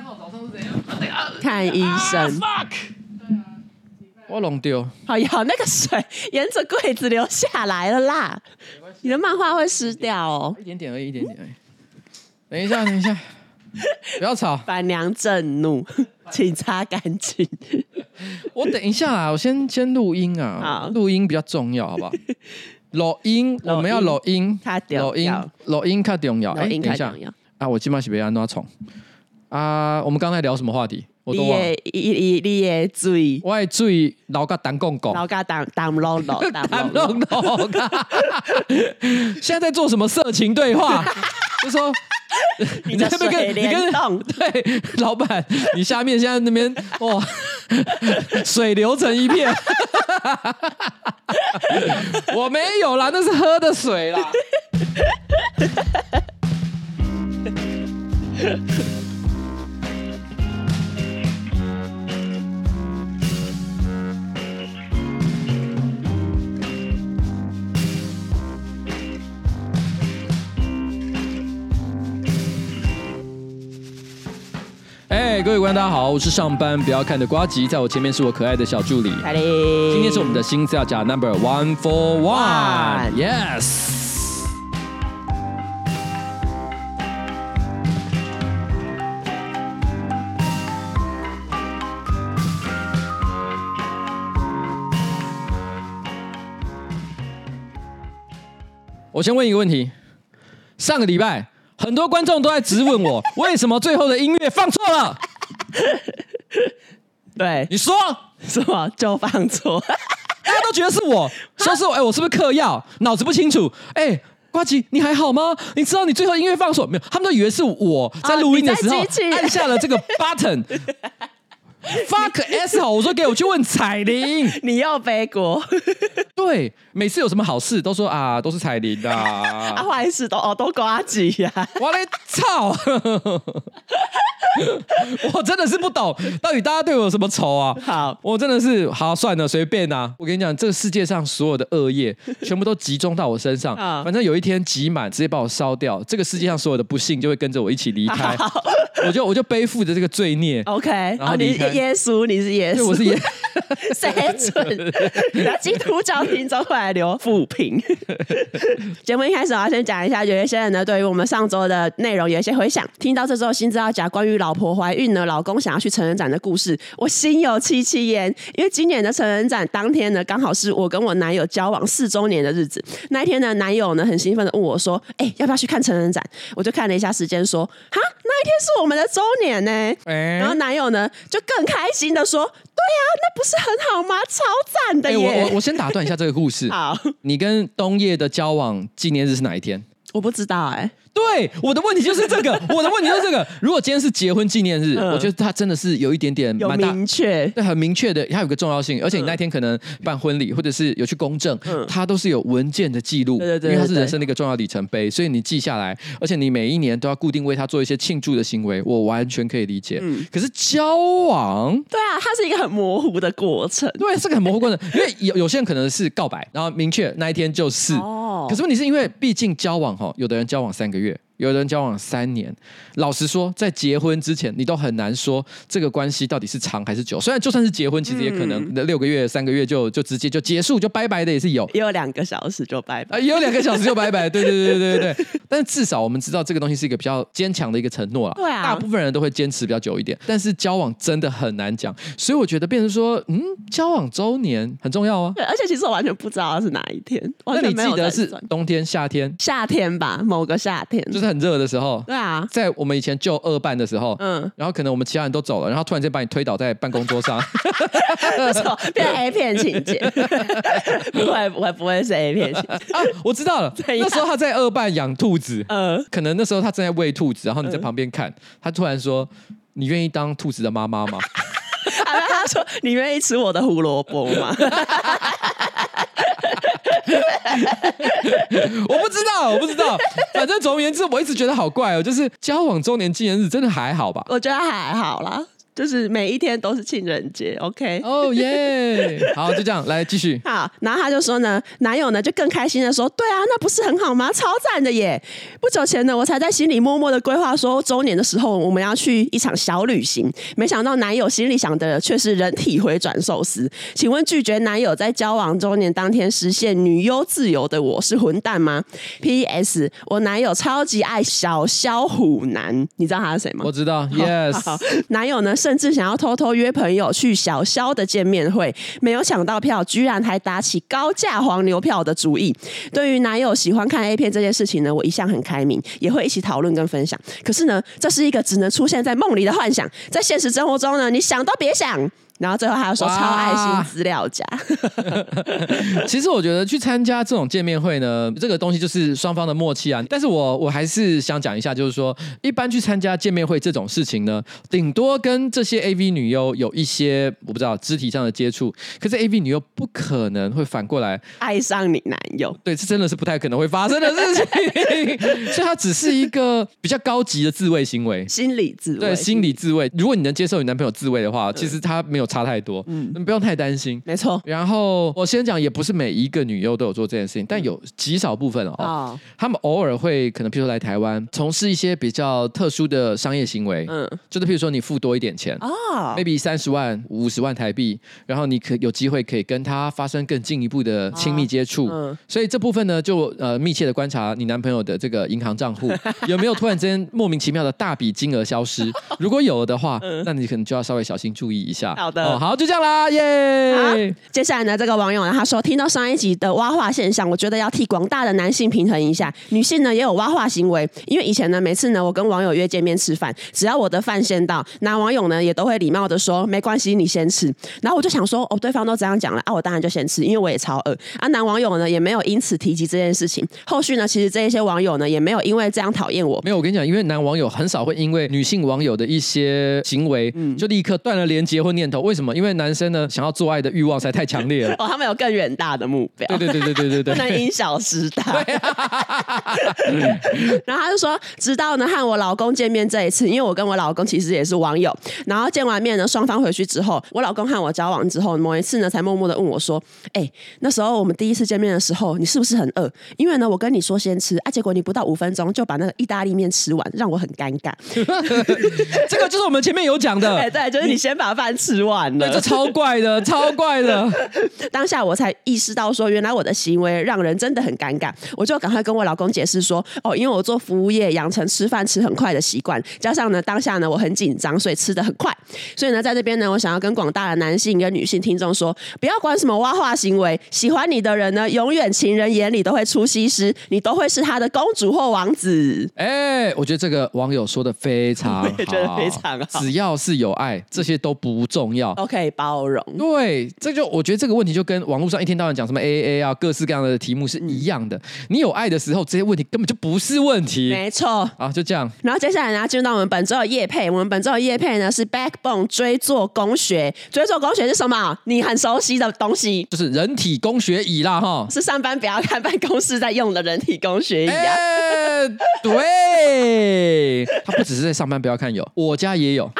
三号早上是怎样？看医生。啊、fuck！我弄丢。好呀，那个水沿着柜子流下来了啦。你的漫画会湿掉哦。一点点而已，一点点而已。等一下，等一下，不要吵。板娘震怒，请擦干净。我等一下啊，我先先录音啊，录音比较重要，好不好？录音，我们要录音，录音，录音较重要。哎，等一下啊，我今晚是被安怎创啊？我们刚才聊什么话题？我都忘了。你你你的嘴，我的嘴老甲当公公，老家当当龙龙，当龙龙。现在在做什么色情对话？就说。你在 那边跟你跟 对老板，你下面现在那边哇，水流成一片，我没有啦，那是喝的水啦。哎，各位观众大家好，我是上班不要看的瓜吉，在我前面是我可爱的小助理。今天是我们的新资料夹 Number One for One，Yes。我先问一个问题，上个礼拜。很多观众都在质问我，为什么最后的音乐放错了？对，你说什么就放错？大家都觉得是我，说是我，哎，我是不是嗑药？脑子不清楚？哎，瓜吉，你还好吗？你知道你最后音乐放错没有？他们都以为是我在录音的时候按下了这个 button。Fuck S 好，我说给我去问彩铃，你要背锅？对，每次有什么好事都说啊，都是彩铃的啊，坏事都哦都瓜子呀，我嘞操！我真的是不懂，到底大家对我有什么仇啊？好，我真的是好算了，随便啊。我跟你讲，这个世界上所有的恶业，全部都集中到我身上。反正有一天集满，直接把我烧掉。这个世界上所有的不幸就会跟着我一起离开。我就我就背负着这个罪孽。OK，然后离开。哦、耶稣，你是耶稣，我是耶。谁准？那基督教听众会来留负评。节目一开始，我要先讲一下，有一些人呢，对于我们上周的内容有一些回想。听到这周新资料夹关于老婆怀孕呢，老公想要去成人展的故事，我心有戚戚焉。因为今年的成人展当天呢，刚好是我跟我男友交往四周年的日子。那一天呢，男友呢很兴奋的问我说：“哎、欸，要不要去看成人展？”我就看了一下时间，说：“哈，那一天是我们的周年呢。欸”然后男友呢就更开心的说：“对呀、啊，那不是很好吗？超赞的耶！”欸、我我我先打断一下这个故事。好，你跟冬叶的交往纪念日是哪一天？我不知道哎、欸。对，我的问题就是这个，我的问题就是这个。如果今天是结婚纪念日，嗯、我觉得他真的是有一点点蛮明确，对，很明确的，它有个重要性。而且你那天可能办婚礼，或者是有去公证，嗯、它都是有文件的记录，对对对，因为它是人生的一个重要里程碑，所以你记下来，而且你每一年都要固定为他做一些庆祝的行为，我完全可以理解。嗯、可是交往，对啊，它是一个很模糊的过程，对，是个很模糊过程，因为有有些人可能是告白，然后明确那一天就是，哦、可是问题是因为毕竟交往哈，有的人交往三个月。有人交往三年，老实说，在结婚之前，你都很难说这个关系到底是长还是久。虽然就算是结婚，其实也可能六个月、三个月就就直接就结束，就拜拜的也是有。也有两个小时就拜拜，也有两个小时就拜拜。对对对对对对。但是至少我们知道这个东西是一个比较坚强的一个承诺了。对啊。大部分人都会坚持比较久一点，但是交往真的很难讲。所以我觉得变成说，嗯，交往周年很重要啊。对，而且其实我完全不知道是哪一天。那你记得是冬天、夏天？夏天吧，某个夏天，就是很热的时候。对啊，在我们以前就二办的时候，嗯，然后可能我们其他人都走了，然后突然间把你推倒在办公桌上，不错，变 A 片情节，不会不会不会是 A 片情节啊！我知道了，那时候他在二办养兔子，嗯，可能那时候他正在喂兔子，然后你在旁边看，他突然说：“你愿意当兔子的妈妈吗？” 他说：“你愿意吃我的胡萝卜吗？” 我不知道，我不知道。反正总而言之，我一直觉得好怪哦。就是交往周年纪念日，真的还好吧？我觉得还好啦。就是每一天都是情人节，OK？哦耶！好，就这样，来继续。好，然后他就说呢，男友呢就更开心的说，对啊，那不是很好吗？超赞的耶！不久前呢，我才在心里默默的规划说，周年的时候我们要去一场小旅行。没想到男友心里想的却是人体回转寿司。请问拒绝男友在交往周年当天实现女优自由的我是混蛋吗？P.S. 我男友超级爱小肖虎男，你知道他是谁吗？我知道，Yes。好，男友呢，甚至想要偷偷约朋友去小肖的见面会，没有抢到票，居然还打起高价黄牛票的主意。对于男友喜欢看 A 片这件事情呢，我一向很开明，也会一起讨论跟分享。可是呢，这是一个只能出现在梦里的幻想，在现实生活中呢，你想都别想。然后最后还要说超爱心资料夹。其实我觉得去参加这种见面会呢，这个东西就是双方的默契啊。但是我我还是想讲一下，就是说一般去参加见面会这种事情呢，顶多跟这些 AV 女优有一些我不知道肢体上的接触，可是 AV 女优不可能会反过来爱上你男友。对，这真的是不太可能会发生的事情。所以它只是一个比较高级的自慰行为，心理自慰。对，心理自慰。如果你能接受你男朋友自慰的话，其实他没有。差太多，嗯，你不用太担心，没错。然后我先讲，也不是每一个女优都有做这件事情，但有极少部分哦，哦。他们偶尔会可能，譬如说来台湾从事一些比较特殊的商业行为，嗯，就是譬如说你付多一点钱哦，maybe 三十万、五十万台币，然后你可有机会可以跟他发生更进一步的亲密接触，哦、嗯，所以这部分呢，就呃密切的观察你男朋友的这个银行账户 有没有突然之间莫名其妙的大笔金额消失，如果有的话，嗯、那你可能就要稍微小心注意一下。好的。哦，好，就这样啦，耶！好，接下来呢，这个网友呢，他说听到上一集的挖化现象，我觉得要替广大的男性平衡一下，女性呢也有挖化行为。因为以前呢，每次呢我跟网友约见面吃饭，只要我的饭先到，男网友呢也都会礼貌的说没关系，你先吃。然后我就想说，哦，对方都这样讲了啊，我当然就先吃，因为我也超饿。啊，男网友呢也没有因此提及这件事情。后续呢，其实这一些网友呢也没有因为这样讨厌我。没有，我跟你讲，因为男网友很少会因为女性网友的一些行为，嗯，就立刻断了连结或念头。为什么？因为男生呢，想要做爱的欲望实在太强烈了。哦，他们有更远大的目标。对对对对对对对，不能 因小失大。然后他就说，直到呢和我老公见面这一次，因为我跟我老公其实也是网友。然后见完面呢，双方回去之后，我老公和我交往之后，某一次呢，才默默的问我说：“哎、欸，那时候我们第一次见面的时候，你是不是很饿？因为呢，我跟你说先吃啊，结果你不到五分钟就把那个意大利面吃完，让我很尴尬。”这个就是我们前面有讲的，对对，就是你先把饭吃完了。这超怪的，超怪的。当下我才意识到，说原来我的行为让人真的很尴尬。我就赶快跟我老公解释说：“哦，因为我做服务业，养成吃饭吃很快的习惯，加上呢，当下呢我很紧张，所以吃的很快。所以呢，在这边呢，我想要跟广大的男性跟女性听众说，不要管什么挖化行为，喜欢你的人呢，永远情人眼里都会出西施，你都会是他的公主或王子。”哎，我觉得这个网友说 的非常好，我也觉得非常好。只要是有爱，这些都不重要。OK，包容。对，这就我觉得这个问题就跟网络上一天到晚讲什么 AAA 啊，各式各样的题目是一样的。你有爱的时候，这些问题根本就不是问题。没错，啊，就这样。然后接下来呢，进入到我们本周的叶配。我们本周的叶配呢是 Backbone 椎作工学。追做工学是什么？你很熟悉的东西，就是人体工学椅啦，哈，是上班不要看办公室在用的人体工学椅啊。欸、对，它不只是在上班不要看有，我家也有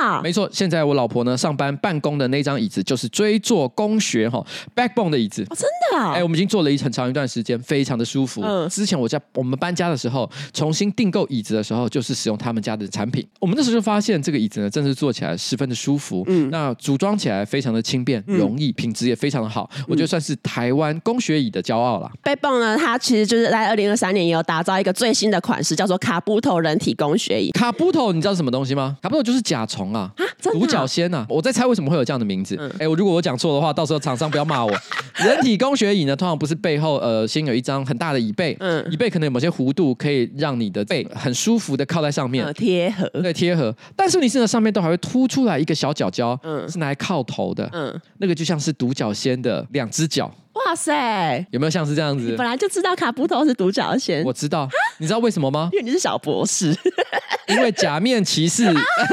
啊，没错。现在我老婆呢上班办公的那张椅子就是追做工学哈 Backbone 的椅子，哦，真的、啊。哎，我们已经坐了一很长一段时间，非常的舒服。嗯，之前我家我们搬家的时候，重新订购椅子的时候，就是使用他们家的产品。我们那时候就发现这个椅子呢，真的是坐起来十分的舒服。嗯，那组装起来非常的轻便、容易，品质也非常的好。我觉得算是台湾工学椅的骄傲了。Backbone 呢，它其实就是在二零二三年也有打造一个最新的款式，叫做卡布头人体工学椅。卡布头，你知道是什么东西吗？卡布头就是甲虫啊，啊，独角仙啊。我在猜为什么会有这样的名字。哎，我如果我讲错的话，到时候厂商不要骂我。人体工学椅呢，通常不是背后呃先有一张很大的椅背，嗯，椅背可能有某些弧度，可以让你的背很舒服的靠在上面，贴合，对，贴合。但是你现在上面都还会凸出来一个小角角，嗯，是拿来靠头的，嗯，那个就像是独角仙的两只脚。哇塞，有没有像是这样子？本来就知道卡布头是独角仙，我知道，你知道为什么吗？因为你是小博士。因为假面骑士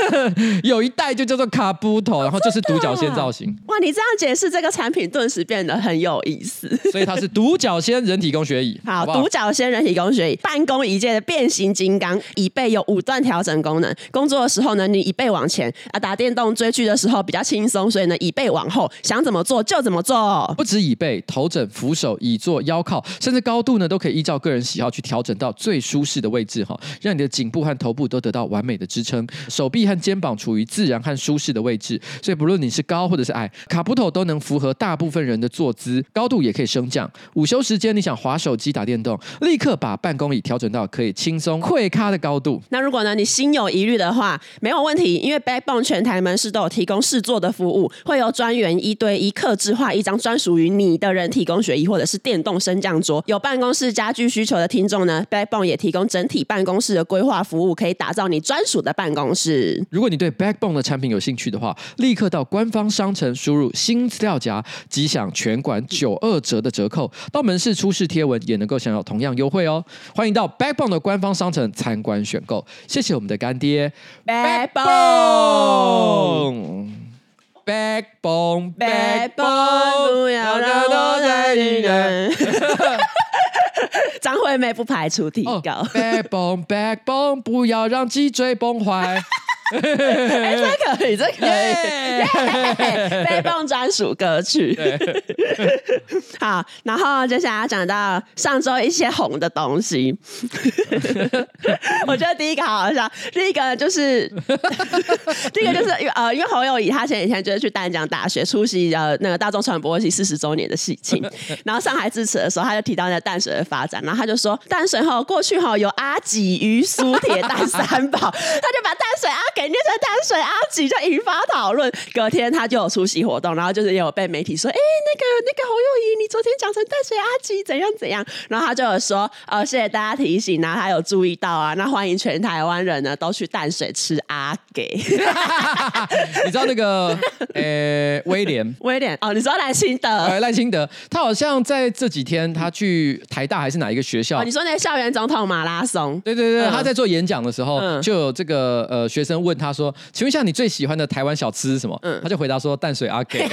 有一代就叫做卡布头，然后就是独角仙造型。哇，你这样解释这个产品，顿时变得很有意思。所以它是独角仙人体工学椅。好，独角仙人体工学椅，办公椅界的变形金刚，椅背有五段调整功能。工作的时候呢，你椅背往前啊；打电动追剧的时候比较轻松，所以呢，椅背往后，想怎么做就怎么做。不止椅背、头枕、扶手、椅座、腰靠，甚至高度呢，都可以依照个人喜好去调整到最舒适的位置哈，让你的颈部和头部都得到完美的支撑，手臂和肩膀处于自然和舒适的位置，所以不论你是高或者是矮，卡布头都能符合大部分人的坐姿，高度也可以升降。午休时间你想滑手机打电动，立刻把办公椅调整到可以轻松跪咖的高度。那如果呢，你心有疑虑的话，没有问题，因为 Backbone 全台门市都有提供试坐的服务，会有专员一对一客制化一张专属于你的人体工学椅或者是电动升降桌。有办公室家具需求的听众呢，Backbone 也提供整体办公室的规划服务，可以打造你专属的办公室。如果你对 Backbone 的产品有兴趣的话，立刻到官方商城输入新资料夹，即享全馆九二折的折扣。到门市出示贴文也能够享有同样优惠哦。欢迎到 Backbone 的官方商城参观选购。谢谢我们的干爹 Backbone，Backbone，Backbone，不要让我再遇见。张惠妹不排除提高。Backbone，Backbone，不要让脊椎崩坏。这可以，这可以。Backbone 专属歌曲。好，然后接下来讲到上周一些红的东西。我觉得第一个好好笑，第一个就是，第一个就是呃，因为侯友宜他前几天就是去淡江大学出席呃那个大众传播系四十周年的喜庆，然后上台致辞的时候，他就提到那淡水的发展，然后他就说淡水哈过去哈有阿给鱼酥铁蛋三宝，他就把淡水阿给。念成淡水阿吉就引发讨论，隔天他就有出席活动，然后就是也有被媒体说，哎、欸，那个那个侯友宜，你昨天讲成淡水阿吉怎样怎样，然后他就有说，呃，谢谢大家提醒，然后他有注意到啊，那欢迎全台湾人呢都去淡水吃阿给。你知道那个，呃、欸，威廉，威廉哦，你说赖清德，赖清德，他好像在这几天他去台大还是哪一个学校？哦、你说那个校园总统马拉松？对对对，嗯、他在做演讲的时候，嗯、就有这个呃学生问。他说：“请问一下，你最喜欢的台湾小吃是什么？”嗯，他就回答说：“淡水阿给。”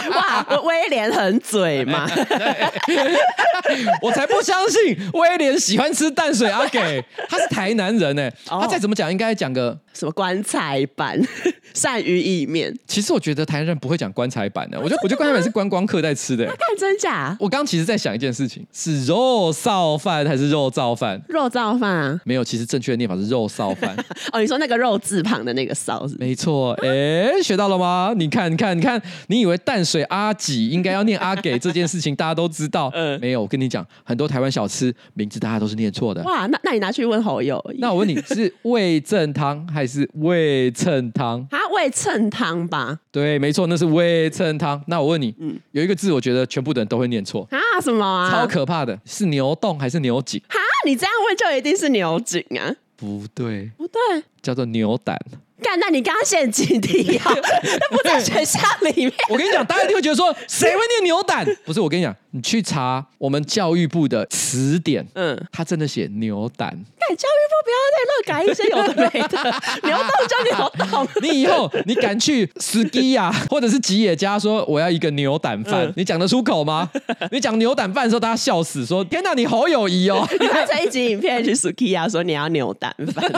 哇，威廉很嘴嘛！我才不相信威廉喜欢吃淡水阿给，他是台南人呢。他再怎么讲，应该讲个什么棺材板、鳝鱼意面。其实我觉得台南人不会讲棺材板的，我觉得我觉得棺材板是观光客在吃的。看真假？我刚其实在想一件事情：是肉臊饭还是肉燥饭？肉燥饭啊？没有，其实正确的念法是肉臊饭。哦，你说那个肉字旁的那个臊是？没错。哎，学到了吗？你看，你看，你看，你以为淡水阿几应该要念阿给这件事情，大家都知道。嗯，没有。我跟你讲，很多台湾小吃名字大家都是念错的。哇，那那你拿去问侯友。那我问你是味正汤还是味噌汤？啊，味噌汤吧。对，没错，那是味噌汤。那我问你，嗯，有一个字，我觉得全部的人都会念错啊？什么啊？超可怕的，是牛洞还是牛颈？哈，你这样问就一定是牛颈啊？不对，不对，叫做牛胆。干，那你刚刚陷阱题啊？那不在选项里面。我跟你讲，大家一定会觉得说，谁会念牛胆？不是，我跟你讲，你去查我们教育部的词典，嗯，他真的写牛胆。教育部不要再乱改一些有的没的，牛丼就牛丼。你以后你敢去斯基亚或者是吉野家说我要一个牛胆饭，嗯、你讲得出口吗？你讲牛胆饭的时候，大家笑死，说天哪，你好友谊哦！你拍成一集影片去斯基亚说你要牛胆饭，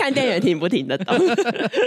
看电影听不听得懂？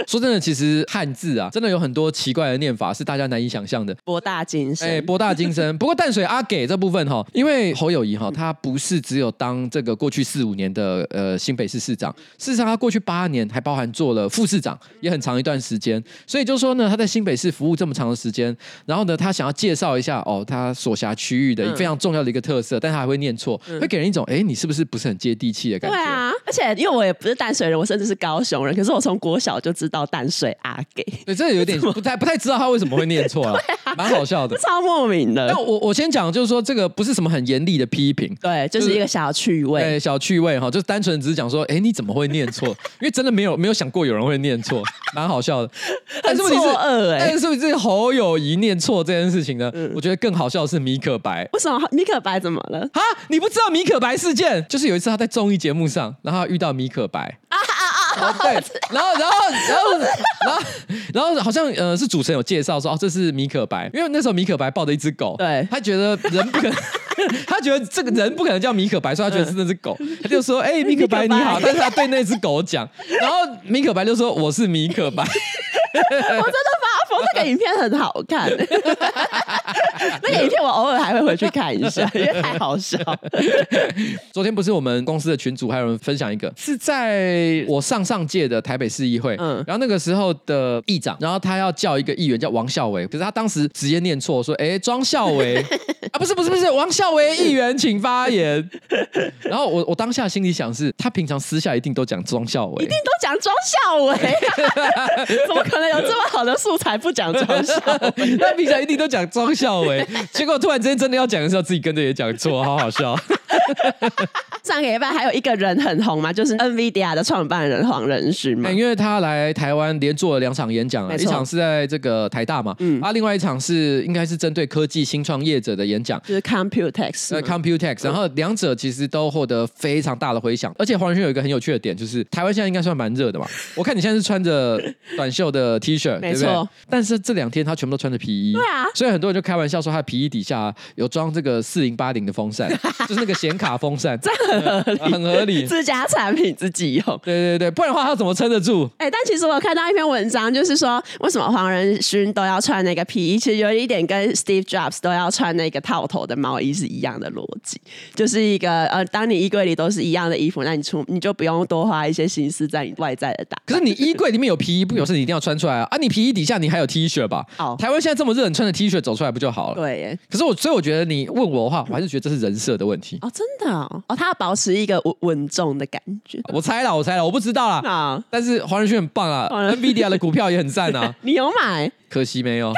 说真的，其实汉字啊，真的有很多奇怪的念法，是大家难以想象的。博大精深，哎，博大精深。不过淡水阿给这部分哈，因为侯友谊哈，他不是只有当这个过去四五年。的呃新北市市长，事实上他过去八年还包含做了副市长，也很长一段时间。所以就说呢，他在新北市服务这么长的时间，然后呢，他想要介绍一下哦，他所辖区域的非常重要的一个特色，嗯、但他还会念错，会给人一种哎，你是不是不是很接地气的感觉？对啊，而且因为我也不是淡水人，我甚至是高雄人，可是我从国小就知道淡水阿给，对，这有点不太不太知道他为什么会念错啊，蛮好笑的，超莫名的。但我我我先讲，就是说这个不是什么很严厉的批评，对，就是一个小趣味，对，小趣味哈，就是单纯只是讲说，哎，你怎么会念错？因为真的没有没有想过有人会念错，蛮好笑的。但是问题是，但是是不是侯友宜念错这件事情呢？我觉得更好笑的是米可白。为什么米可白怎么了？哈，你不知道米可白事件？就是有一次他在综艺节目上，然后遇到米可白。对，然后然后然后然后然后好像呃是主持人有介绍说哦，这是米可白，因为那时候米可白抱着一只狗，对，他觉得人不可能，他觉得这个人不可能叫米可白，所以他觉得是那只狗，他就说哎米可白你好，但是他对那只狗讲，然后米可白就说我是米可白。我真的那个影片很好看，那个影片我偶尔还会回去看一下，因为太好笑。昨天不是我们公司的群组还有人分享一个，是在我上上届的台北市议会，嗯，然后那个时候的议长，然后他要叫一个议员叫王孝维，可是他当时直接念错，说哎庄孝维啊，不是不是不是王孝维议员，请发言。然后我我当下心里想是，他平常私下一定都讲庄孝维，一定都讲庄孝维，怎么可能？有这么好的素材不讲庄孝维，他平常一定都讲庄孝伟，结果突然之间真的要讲的时候，自己跟着也讲错，好好笑。上个礼拜还有一个人很红嘛，就是 NVIDIA 的创办人黄仁勋嘛，因为他来台湾连做了两场演讲啊，一场是在这个台大嘛，嗯，啊，另外一场是应该是针对科技新创业者的演讲，就是 Computex，呃，Computex，然后两者其实都获得非常大的回响，而且黄仁勋有一个很有趣的点，就是台湾现在应该算蛮热的嘛，我看你现在是穿着短袖的 T 恤，没错，但是这两天他全部都穿着皮衣，对啊，所以很多人就开玩笑说他的皮衣底下有装这个四零八零的风扇，就是那个显卡风扇，这很合理，很合理，自家产品自己用，对对对，不然的话他怎么撑得住？哎，但其实我看到一篇文章，就是说为什么黄仁勋都要穿那个皮衣，其实有一点跟 Steve Jobs 都要穿那个套头的毛衣是一样的逻辑，就是一个呃，当你衣柜里都是一样的衣服，那你出你就不用多花一些心思在你外在的打扮。可是你衣柜里面有皮衣，不表示你一定要穿出来啊！啊，你皮衣底下你还有 T 恤吧？哦，台湾现在这么热，你穿着 T 恤走出来不就好了？对耶。可是我所以我觉得你问我的话，我还是觉得这是人设的问题哦，真的哦，哦，他要保持一个稳稳重的感觉。我猜了，我猜了，我不知道啦。啊，但是黄仁勋很棒啊，NVIDIA 的股票也很赞啊。你有买？可惜没有，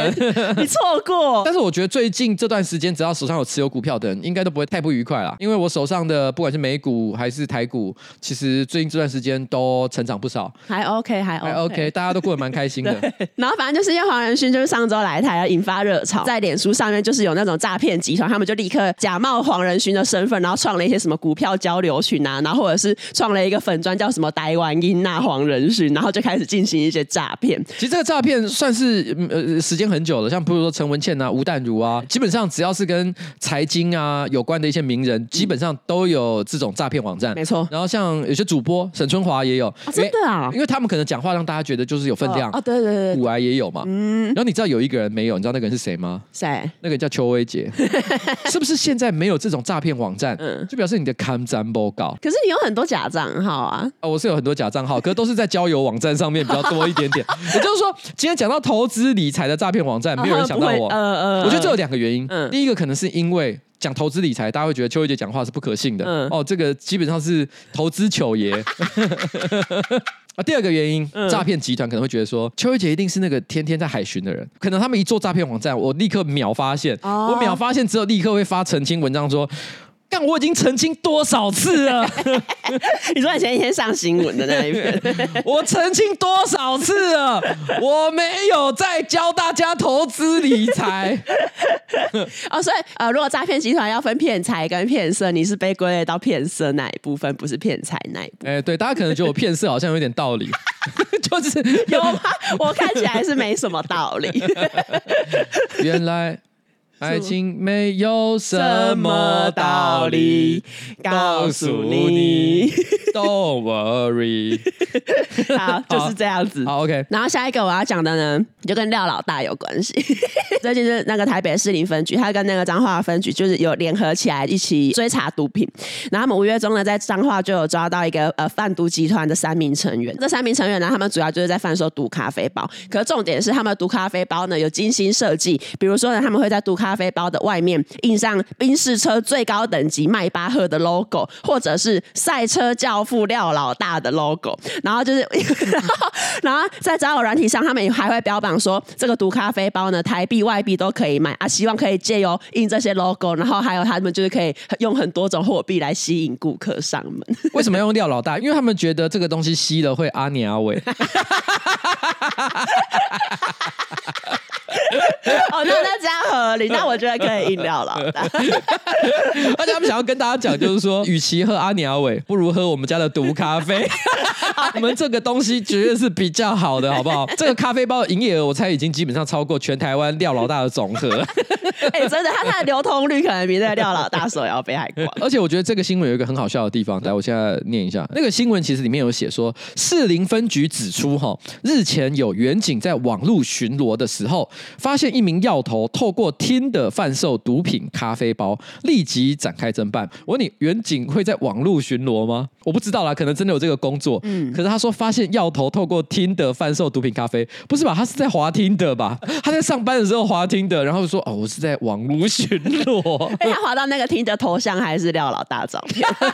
你错过。但是我觉得最近这段时间，只要手上有持有股票的人，应该都不会太不愉快啦。因为我手上的不管是美股还是台股，其实最近这段时间都成长不少，还 OK，还 OK，, 大家都过得蛮开心的。然后反正就是因为黄仁勋就是上周来台要引发热潮，在脸书上面就是有那种诈骗集团，他们就立刻假冒黄仁勋的身份，然后创了一些什么股票交流群啊，然后或者是创了一个粉砖叫什么台湾英娜黄仁勋，然后就开始进行一些诈骗。其实这个诈骗算是。是呃时间很久了，像比如说陈文茜啊、吴淡如啊，基本上只要是跟财经啊有关的一些名人，基本上都有这种诈骗网站。没错。然后像有些主播沈春华也有，真的啊，因为他们可能讲话让大家觉得就是有分量啊。对对对，古癌也有嘛。嗯。然后你知道有一个人没有，你知道那个人是谁吗？谁？那个叫邱薇杰。是不是现在没有这种诈骗网站？嗯，就表示你的看涨不高。可是你有很多假账号啊。啊，我是有很多假账号，可是都是在交友网站上面比较多一点点。也就是说，今天讲到。投资理财的诈骗网站，没有人想到我。我觉得这有两个原因。嗯，第一个可能是因为讲投资理财，大家会觉得邱威杰讲话是不可信的。嗯，哦，这个基本上是投资糗爷。啊，第二个原因，诈骗集团可能会觉得说，邱威杰一定是那个天天在海巡的人。可能他们一做诈骗网站，我立刻秒发现。我秒发现之后，立刻会发澄清文章说。干，我已经澄清多少次了？你说你前一天上新闻的那一篇，我澄清多少次了？我没有在教大家投资理财。哦，所以呃，如果诈骗集团要分骗财跟骗色，你是被归类到骗色那一部分，不是骗财那一部分。哎，对，大家可能觉得我骗色好像有点道理，就是有吗？我看起来是没什么道理。原来。爱情没有什么道理，告诉你，Don't worry。好，就是这样子。好，OK。然后下一个我要讲的呢，就跟廖老大有关系。最近是那个台北市林分局，他跟那个彰化分局就是有联合起来一起追查毒品。然后他们五月中呢，在彰化就有抓到一个呃贩毒集团的三名成员。这三名成员呢，他们主要就是在贩售毒咖啡包。可是重点是，他们毒咖啡包呢有精心设计，比如说呢，他们会在毒咖咖啡包的外面印上宾士车最高等级迈巴赫的 logo，或者是赛车教父廖老大的 logo，然后就是，然后在交友软体上，他们还会标榜说，这个毒咖啡包呢，台币外币都可以买啊，希望可以借由印这些 logo，然后还有他们就是可以用很多种货币来吸引顾客上门。为什么要用廖老大？因为他们觉得这个东西吸了会阿年阿伟。哦，那那这样合理，那我觉得可以饮料了。而且他们想要跟大家讲，就是说，与其喝阿尼阿伟，不如喝我们家的毒咖啡。我们这个东西绝对是比较好的，好不好？这个咖啡包的营业额，我猜已经基本上超过全台湾廖老大的总和。哎、欸，真的，它它的流通率可能比那个廖老大手摇杯还广。而且我觉得这个新闻有一个很好笑的地方，来，我现在念一下。那个新闻其实里面有写说，士林分局指出，哈，日前有员警在网路巡逻的时候，发现一名药头透过 Tinder 贩售毒品咖啡包，立即展开侦办。我问你，远景会在网路巡逻吗？我不知道啦，可能真的有这个工作。嗯，可是他说发现药头透过 Tinder 贩售毒品咖啡，不是吧？他是在滑 Tinder 吧？他在上班的时候滑 Tinder，然后说哦，我是在网路巡逻。哎，他滑到那个 Tinder 头像还是廖老大照片，他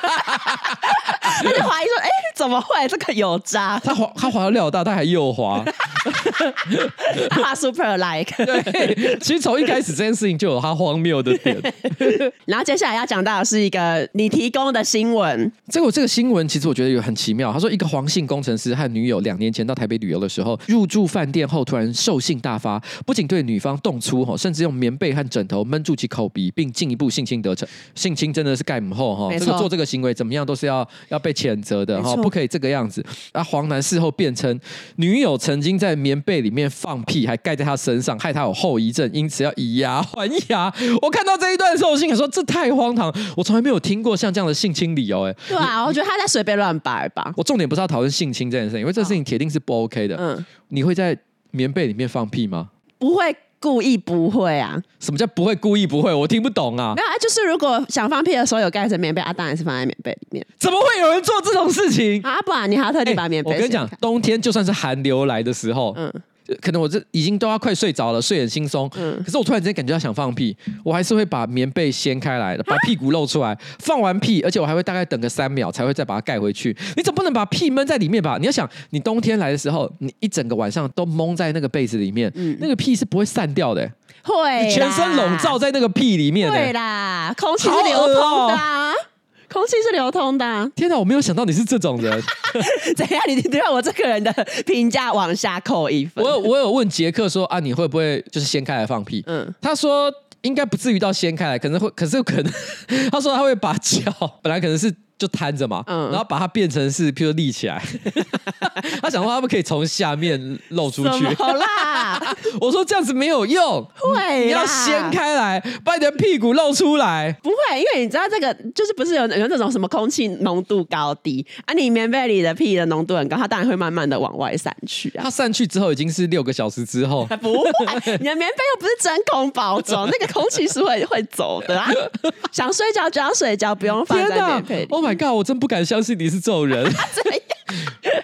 就怀疑说，哎，怎么会这个有渣？他滑他滑到廖老大，他还右滑，他滑 Super Like。对，其实从一开始这件事情就有他荒谬的点。然后接下来要讲到的是一个你提供的新闻，这个这个新闻其实我觉得有很奇妙。他说，一个黄姓工程师和女友两年前到台北旅游的时候，入住饭店后突然兽性大发，不仅对女方动粗哈，甚至用棉被和枕头闷住其口鼻，并进一步性侵得逞。性侵真的是盖母后哈，这个做这个行为怎么样都是要要被谴责的哈，不可以这个样子。啊，黄男事后辩称，女友曾经在棉被里面放屁，还盖在他身上，害他有后遗症，因此要以牙还牙。我看到这一段的时候，我心里说，这太荒唐，我从来没有听过像这样的性侵理由哎。对啊，我觉得他在随便乱摆吧。我重点不是要讨论性侵这件事情，因为这事情铁定是不 OK 的。嗯，你会在棉被里面放屁吗？不会，故意不会啊。什么叫不会故意不会？我听不懂啊。没有啊，就是如果想放屁的时候有盖着棉被啊，当然是放在棉被里面。怎么会有人做这种事情啊？不然你还要特地把棉被、欸？我跟你讲，冬天就算是寒流来的时候，嗯。可能我这已经都要快睡着了，睡眼惺忪。嗯，可是我突然之间感觉到想放屁，我还是会把棉被掀开来，把屁股露出来，放完屁，而且我还会大概等个三秒才会再把它盖回去。你总不能把屁闷在里面吧？你要想，你冬天来的时候，你一整个晚上都蒙在那个被子里面，嗯，那个屁是不会散掉的、欸，会，全身笼罩在那个屁里面、欸，对啦，空气是流通的、啊。空气是流通的、啊。天哪，我没有想到你是这种人。怎样？你对我这个人的评价往下扣一分。我有我有问杰克说啊，你会不会就是掀开来放屁？嗯，他说应该不至于到掀开来，可能会，可是可能 他说他会把脚本来可能是。就摊着嘛，嗯，然后把它变成是，譬如立起来。他想说，他们可以从下面露出去。好啦，我说这样子没有用，会，你要掀开来，把你的屁股露出来。不会，因为你知道这个就是不是有有那种什么空气浓度高低啊？你棉被里的屁的浓度很高，它当然会慢慢的往外散去啊。它散去之后已经是六个小时之后，不会，你的棉被又不是真空包装，那个空气是会会走的啊。想睡觉就要睡觉，不用放在棉被里。Oh my god！我真不敢相信你是这种人。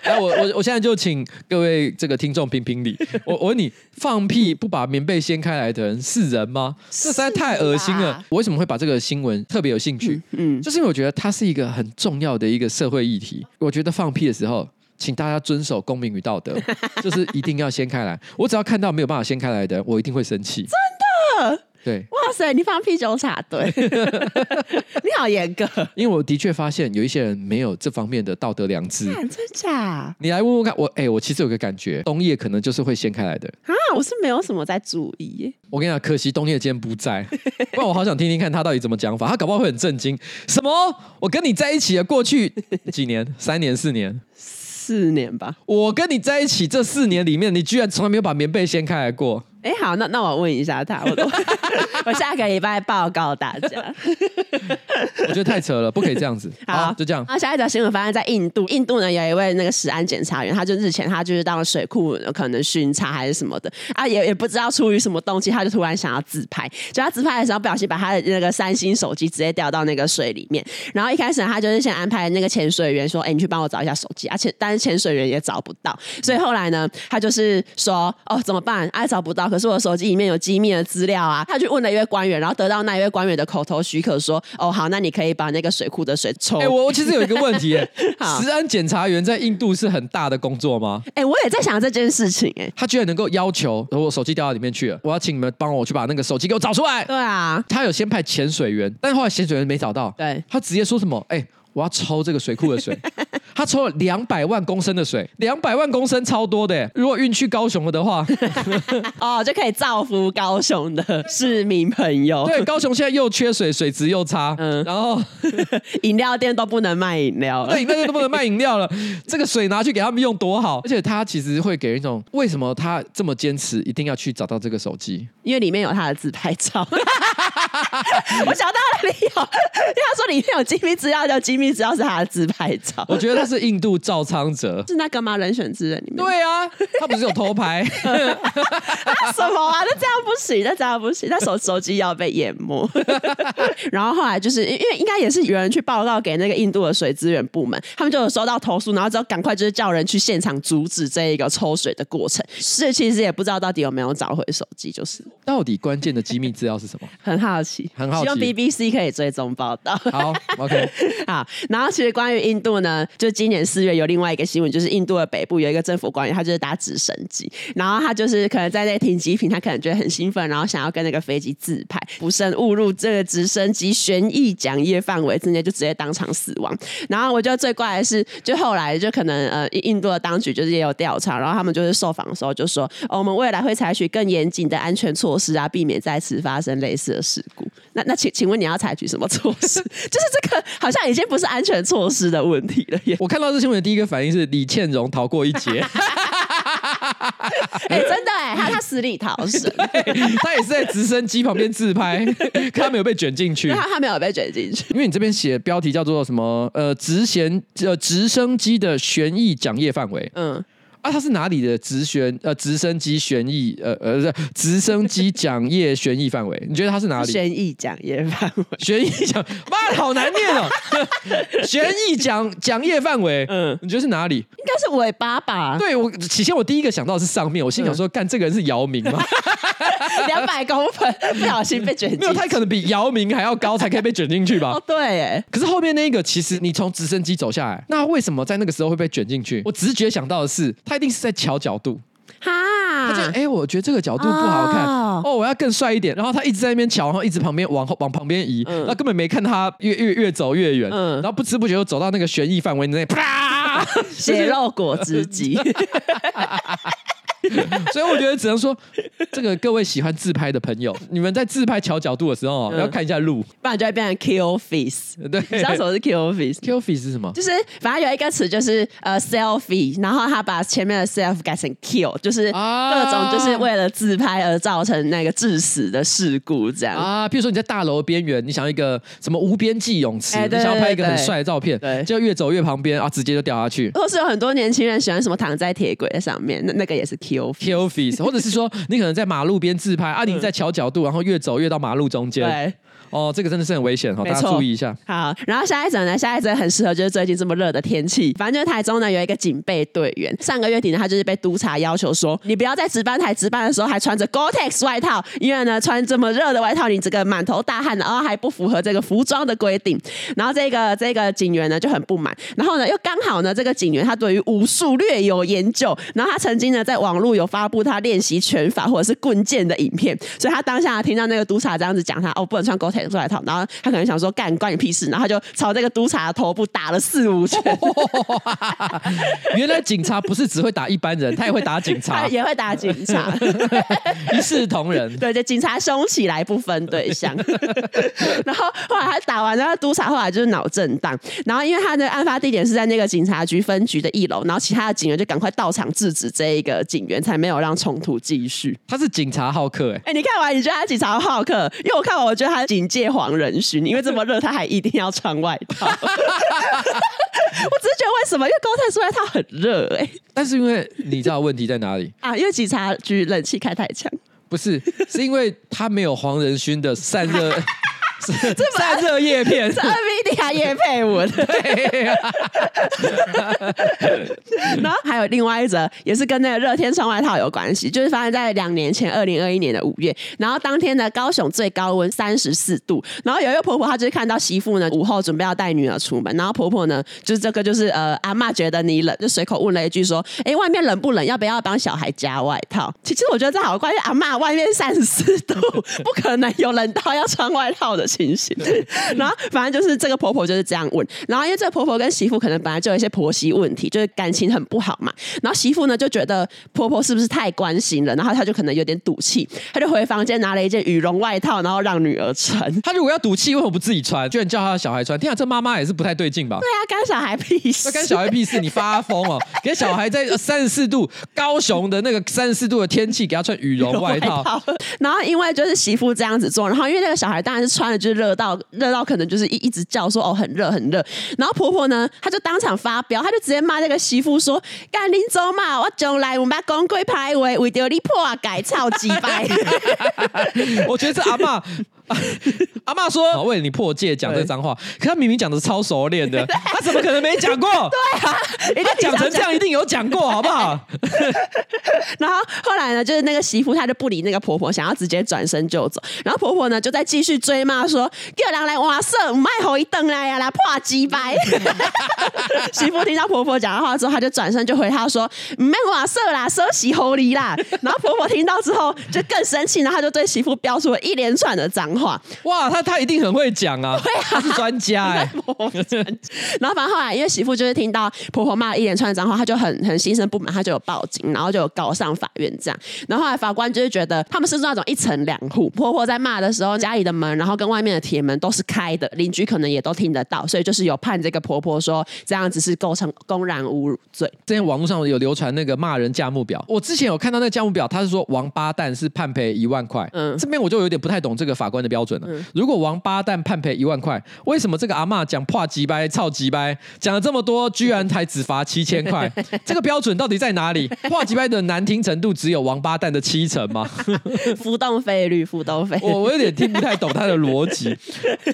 哎，我我我现在就请各位这个听众评评理。我我问你，放屁不把棉被掀开来的人是人吗？这实在太恶心了。我为什么会把这个新闻特别有兴趣？嗯，就是因为我觉得它是一个很重要的一个社会议题。我觉得放屁的时候，请大家遵守公民与道德，就是一定要掀开来。我只要看到没有办法掀开来的人，我一定会生气。真的。对，哇塞，你放屁就插队，你好严格。因为我的确发现有一些人没有这方面的道德良知，真假？你来问问看，我哎、欸，我其实有个感觉，冬夜可能就是会掀开来的啊。我是没有什么在注意耶。我跟你讲，可惜冬夜今天不在，不然我好想听听看他到底怎么讲法。他搞不好会很震惊。什么？我跟你在一起了过去 几年？三年、四年？四年吧。我跟你在一起这四年里面，你居然从来没有把棉被掀开来过。哎，好，那那我问一下他，我都 我下个礼拜报告大家。我觉得太扯了，不可以这样子。好，好，就这样。那下一条新闻发生在印度，印度呢有一位那个食安检查员，他就日前他就是到了水库可能巡查还是什么的啊，也也不知道出于什么动机，他就突然想要自拍，就他自拍的时候不小心把他的那个三星手机直接掉到那个水里面。然后一开始他就是先安排那个潜水员说：“哎，你去帮我找一下手机。”而且但是潜水员也找不到，所以后来呢，他就是说：“哦，怎么办？哎、啊，找不到。”可是我手机里面有机密的资料啊。他去问了一位官员，然后得到那一位官员的口头许可，说：“哦，好，那你可以把那个水库的水抽。”哎，我我其实有一个问题，哎，食安检查员在印度是很大的工作吗？哎，我也在想这件事情，哎，他居然能够要求我手机掉到里面去了，我要请你们帮我去把那个手机给我找出来。对啊，他有先派潜水员，但后来潜水员没找到，对，他直接说什么？哎。我要抽这个水库的水，他抽了两百万公升的水，两百万公升超多的。如果运去高雄了的话，哦，就可以造福高雄的市民朋友。对，高雄现在又缺水，水质又差，嗯，然后 饮料店都不能卖饮料了，对，饮料店都不能卖饮料了。这个水拿去给他们用多好，而且他其实会给人一种为什么他这么坚持一定要去找到这个手机？因为里面有他的自拍照。我想到了理由，因为他说里面有机密资料，叫机密资料是他的自拍照。我觉得他是印度赵昌哲，是那个吗？人选之人里面。对啊，他不是有偷拍？什么啊？那这样不行，那这样不行，那手手机要被淹没。然后后来就是因为应该也是有人去报告给那个印度的水资源部门，他们就有收到投诉，然后之后赶快就是叫人去现场阻止这一个抽水的过程。是其实也不知道到底有没有找回手机，就是到底关键的机密资料是什么？很好奇。很好，希望 BBC 可以追踪报道。好，OK，好。然后其实关于印度呢，就今年四月有另外一个新闻，就是印度的北部有一个政府官员，他就是搭直升机，然后他就是可能在那停机坪，他可能觉得很兴奋，然后想要跟那个飞机自拍，不慎误入这个直升机旋翼桨叶范围之内，就直接当场死亡。然后我觉得最怪的是，就后来就可能呃，印度的当局就是也有调查，然后他们就是受访的时候就说，哦，我们未来会采取更严谨的安全措施啊，避免再次发生类似的事故。那那请请问你要采取什么措施？就是这个好像已经不是安全措施的问题了耶。我看到这新闻的第一个反应是李倩蓉逃过一劫。哎、欸，真的哎，他他死里逃生，他也是在直升机旁边自拍，可他没有被卷进去。他他没有被卷进去，因为你这边写标题叫做什么？呃，直弦呃直升机的旋翼桨叶范围。嗯。啊，他是哪里的直旋呃直升机旋翼呃呃不是直升机桨叶旋翼范围？你觉得他是哪里？旋翼桨叶范围，旋翼桨妈的好难念哦！旋翼桨桨叶范围，嗯，你觉得是哪里？应该是尾巴吧？对，我起先我第一个想到的是上面，我心想说，干、嗯、这个人是姚明吗？两百公分不小心被卷进去，没有，他可能比姚明还要高才可以被卷进去吧？哦，对，哎，可是后面那一个，其实你从直升机走下来，那为什么在那个时候会被卷进去？我直觉想到的是。他一定是在调角度，哈，他就哎、欸，我觉得这个角度不好看。哦，哦，我要更帅一点。然后他一直在那边瞧，然后一直旁边往后往旁边移，那、嗯、根本没看他越越越走越远，嗯，然后不知不觉又走到那个悬疑范围内，啪，血肉果汁机。所以我觉得只能说，这个各位喜欢自拍的朋友，你们在自拍调角度的时候，嗯、要看一下路，不然就会变成 kill face。对，你知道什么是 kill face？kill face 是什么？就是反正有一个词就是呃 selfie，然后他把前面的 self 改成 kill，就是各种就是为了自拍而造成那个致死的事故这样啊。譬如说你在大楼边缘，你想要一个什么无边际泳池，欸、你想要拍一个很帅的照片，对，就越走越旁边啊，直接就掉下去。或是有很多年轻人喜欢什么躺在铁轨的上面，那那个也是 kill。Kill face，或者是说你可能在马路边自拍，啊，你在调角度，然后越走越到马路中间。对。哦，这个真的是很危险哈，大家注意一下。好，然后下一则呢？下一则很适合，就是最近这么热的天气。反正就是台中呢有一个警备队员，上个月底呢他就是被督察要求说，你不要在值班台值班的时候还穿着 Gore-Tex 外套，因为呢穿这么热的外套，你这个满头大汗，然后还不符合这个服装的规定。然后这个这个警员呢就很不满，然后呢又刚好呢这个警员他对于武术略有研究，然后他曾经呢在网络有发布他练习拳法或者是棍剑的影片，所以他当下听到那个督察这样子讲他哦不能穿 Gore-Tex 外套，然后。他可能想说干关你屁事，然后他就朝这个督察的头部打了四五拳。原来警察不是只会打一般人，他也会打警察，他 也会打警察，一视同仁。对，就警察凶起来不分对象。然后后来他打完，然后督察后来就是脑震荡。然后因为他的案发地点是在那个警察局分局的一楼，然后其他的警员就赶快到场制止这一个警员，才没有让冲突继续。他是警察好客哎、欸，哎，你看完你觉得他警察好客？因为我看完我觉得他警戒黄仁勋。因为这么热，他还一定要穿外套。我只是觉得为什么？因为 Gore-Tex 外套很热哎、欸。但是因为你知道问题在哪里 啊？因为警察局冷气开太强。不是，是因为他没有黄仁勋的散热。这散热叶片，这 N V 一定要业配文。对、啊，然后还有另外一则，也是跟那个热天穿外套有关系，就是发生在两年前，二零二一年的五月。然后当天呢，高雄最高温三十四度。然后有一个婆婆，她就是看到媳妇呢午后准备要带女儿出门，然后婆婆呢就是这个就是呃阿嬷觉得你冷，就随口问了一句说：“哎，外面冷不冷？要不要帮小孩加外套？”其实我觉得这好怪，阿嬷外面三十四度，不可能有冷到要穿外套的情形。然后反正就是这个婆婆就是这样问。然后因为这个婆婆跟媳妇可能本来就有一些婆媳问题，就是感情很不好嘛。然后媳妇呢就觉得婆婆是不是太关心了，然后她就可能有点赌气，她就回房间拿了一件羽绒外套，然后让女儿穿。她如果要赌气，为什么不自己穿？居然叫她的小孩穿？天啊，这妈妈也是不太对劲吧？对啊，干小孩屁事？那干小孩屁事？你发疯哦！给小孩在 三十四度高雄的那个三十四度的天气，给他穿羽绒外套。然后因为就是媳妇这样子做，然后因为那个小孩当然是穿的，就是热到热到可能就是一一直叫说哦很热很热。然后婆婆呢，她就当场发飙，她就直接骂那个媳妇说：“干林走嘛，我将来我们公归排位，为着你破改操几百。”我觉得这阿妈。阿妈说：“为了你破戒讲这个脏话，可他明明讲的超熟练的，他怎么可能没讲过？对啊，他讲成这样一定有讲过，好不好？然后后来呢，就是那个媳妇，她就不理那个婆婆，想要直接转身就走。然后婆婆呢，就在继续追骂说：‘叫人来哇塞，卖猴一顿来呀，来破鸡掰。’媳妇听到婆婆讲的话之后，她就转身就回她说：‘唔卖哇塞啦，收洗猴狸啦。’然后婆婆听到之后就更生气，然后她就对媳妇飙出了一连串的脏话。哇，他他一定很会讲啊，他是专家哎。然后反正后来，因为媳妇就是听到婆婆骂了一连串脏话，她就很很心生不满，她就有报警，然后就有告上法院这样。然后后来法官就是觉得他们是那种一层两户，婆婆在骂的时候，家里的门然后跟外面的铁门都是开的，邻居可能也都听得到，所以就是有判这个婆婆说这样子是构成公然侮辱罪。之前网络上有流传那个骂人价目表，我之前有看到那个价目表，他是说王八蛋是判赔一万块。嗯，这边我就有点不太懂这个法官的标准了。嗯、如果王八蛋判赔一万块，为什么这个阿妈讲破几掰、操几掰讲了这么多，居然才只罚七千块？这个标准到底在哪里？破几掰的难听程度只有王八蛋的七成吗？浮动费率，浮动费。我 我有点听不太懂他的逻辑。